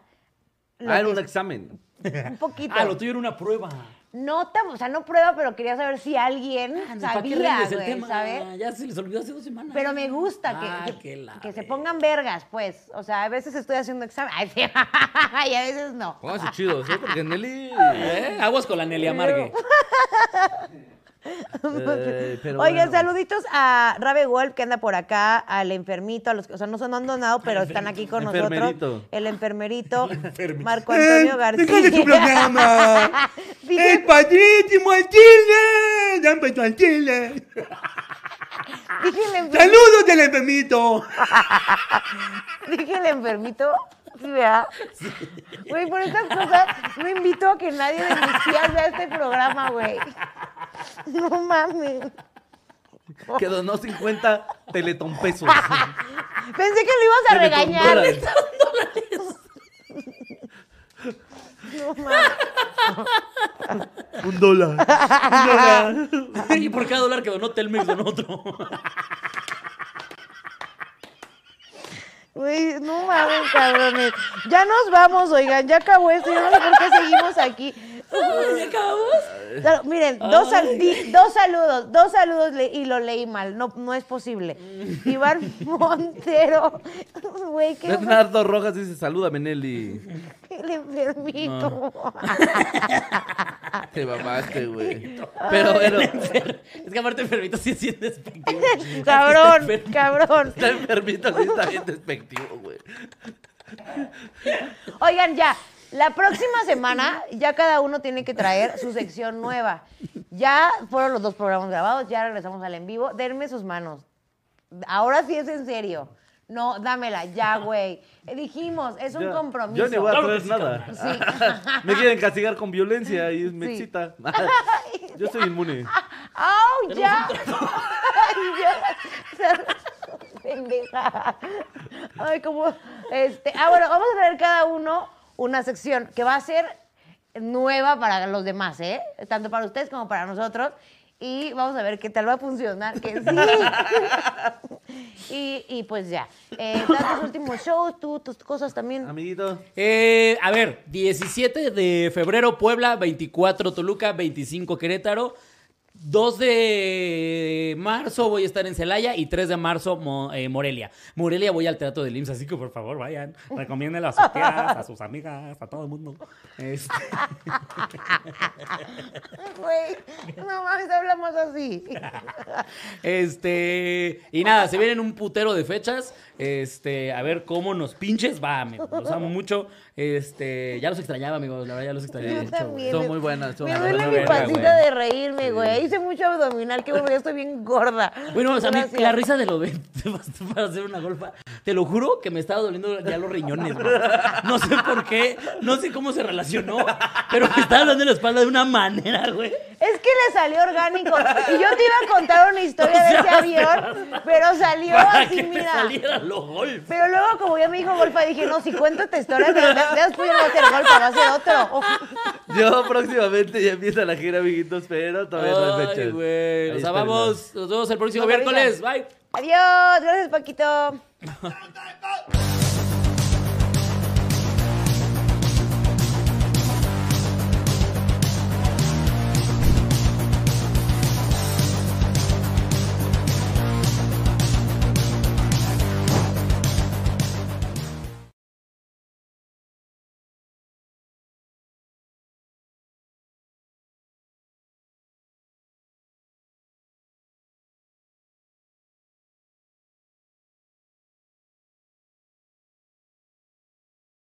lo Ah, era que- un examen. Un poquito. Ah, lo tuyo era una prueba. No, tan- o sea, no prueba, pero quería saber si alguien Ah, ¿Para qué sabía, rendes el güey, tema? ¿sabes? Ya se les olvidó hace dos semanas. Pero me gusta que, Ah, que, que la que se pongan vergas, pues. O sea, a veces estoy haciendo examen. Ay, sí. y a veces no. Pónganse chidos, ¿eh? Porque Nelly. ¿Eh? Aguas con la Nelly Amargue. Eh, pero Oigan, bueno. saluditos a Rabe Wolf, que anda por acá, al enfermito, a los que, o sea, no han donado, pero están aquí con nosotros. Enfermerito. El enfermerito, Marco Antonio García. ¡Déjale su programa! ¡El padrísimo al Chile! ¡Ya empezó al Chile! Dije el, enfer- ¡Saludos del enfermito! dije el enfermito. Sí, ¿verdad? Güey, por estas cosas no invito a que nadie de mis tías vea este programa, güey. No mames. Que donó 50 teletón pesos. Pensé que lo ibas a Teletón regañar. dólares. No mames. Un dólar. y por cada dólar que donó Telmex donó otro. Güey, no mames, cabrones. Ya nos vamos, oigan, ya acabó esto. Yo no sé por qué seguimos aquí. ¿Ya acabamos? Claro, miren, dos, sal- di- dos saludos, dos saludos le- y lo leí mal. No, no es posible. Iván Montero. Güey, qué Bernardo Rojas dice: Salúdame, Nelly. el enfermito. Te mamaste, güey. Pero bueno, Es que aparte enfermito sí es bien despectivo. Cabrón, cabrón. está enfermito, sí está bien despectivo, güey. Oigan, ya. La próxima semana ya cada uno tiene que traer su sección nueva. Ya fueron los dos programas grabados, ya regresamos al en vivo. Denme sus manos. Ahora sí es en serio. No, dámela, ya, güey. Eh, Dijimos, es un Yo- compromiso. Yo ni voy a traer nada. Sí. Me quieren castigar con violencia y me Sí. excita. Yo soy inmune. ¡Au, ya! Ay, ya. Pendeja. Ay, como. Este. Ah, bueno, vamos a traer cada uno una sección que va a ser nueva para los demás, ¿eh? Tanto para ustedes como para nosotros. Y vamos a ver qué tal va a funcionar. Que sí. y, y pues ya. Eh, tus últimos shows, tú, tus cosas también. Amiguito. Eh, a ver, 17 de febrero Puebla, 24 Toluca, 25 Querétaro. 2 de marzo voy a estar en Celaya y 3 de marzo Mo- eh, Morelia. Morelia voy al Teatro del IMSS, así que por favor vayan, recomienden a sus tías, a sus amigas, a todo el mundo. Este, Güey, no mames, hablamos así. este, y nada, se vienen un putero de fechas. Este, a ver cómo nos pinches va, amigos. Los amo mucho. Este, ya los extrañaba, amigos, la verdad ya los extrañaba Yo mucho. también. Son muy buenas. Son Me duele mi pancita de reírme, güey. Hice mucho abdominal, que bueno, ya estoy bien gorda. Bueno, o sea, a mí la risa de lo de para hacer una golfa, te lo juro que me estaba doliendo ya los riñones, güey. No sé por qué, no sé cómo se relacionó, pero me estaba dando en la espalda de una manera, güey. Es que le salió orgánico. Y yo te iba a contar una historia No de ese avión, pero salió Para así, mira. saliera los golpes. Pero luego, como ya me dijo Golfa, dije, no, si cuento esta historia, no va a ser Golfa, va a ser otro. Yo próximamente ya empieza la gira, amiguitos, pero todavía no hay Ay, fechas. güey. Espérenla. amamos. Nos vemos el próximo Nos miércoles. Bye. Adiós, gracias, Paquito.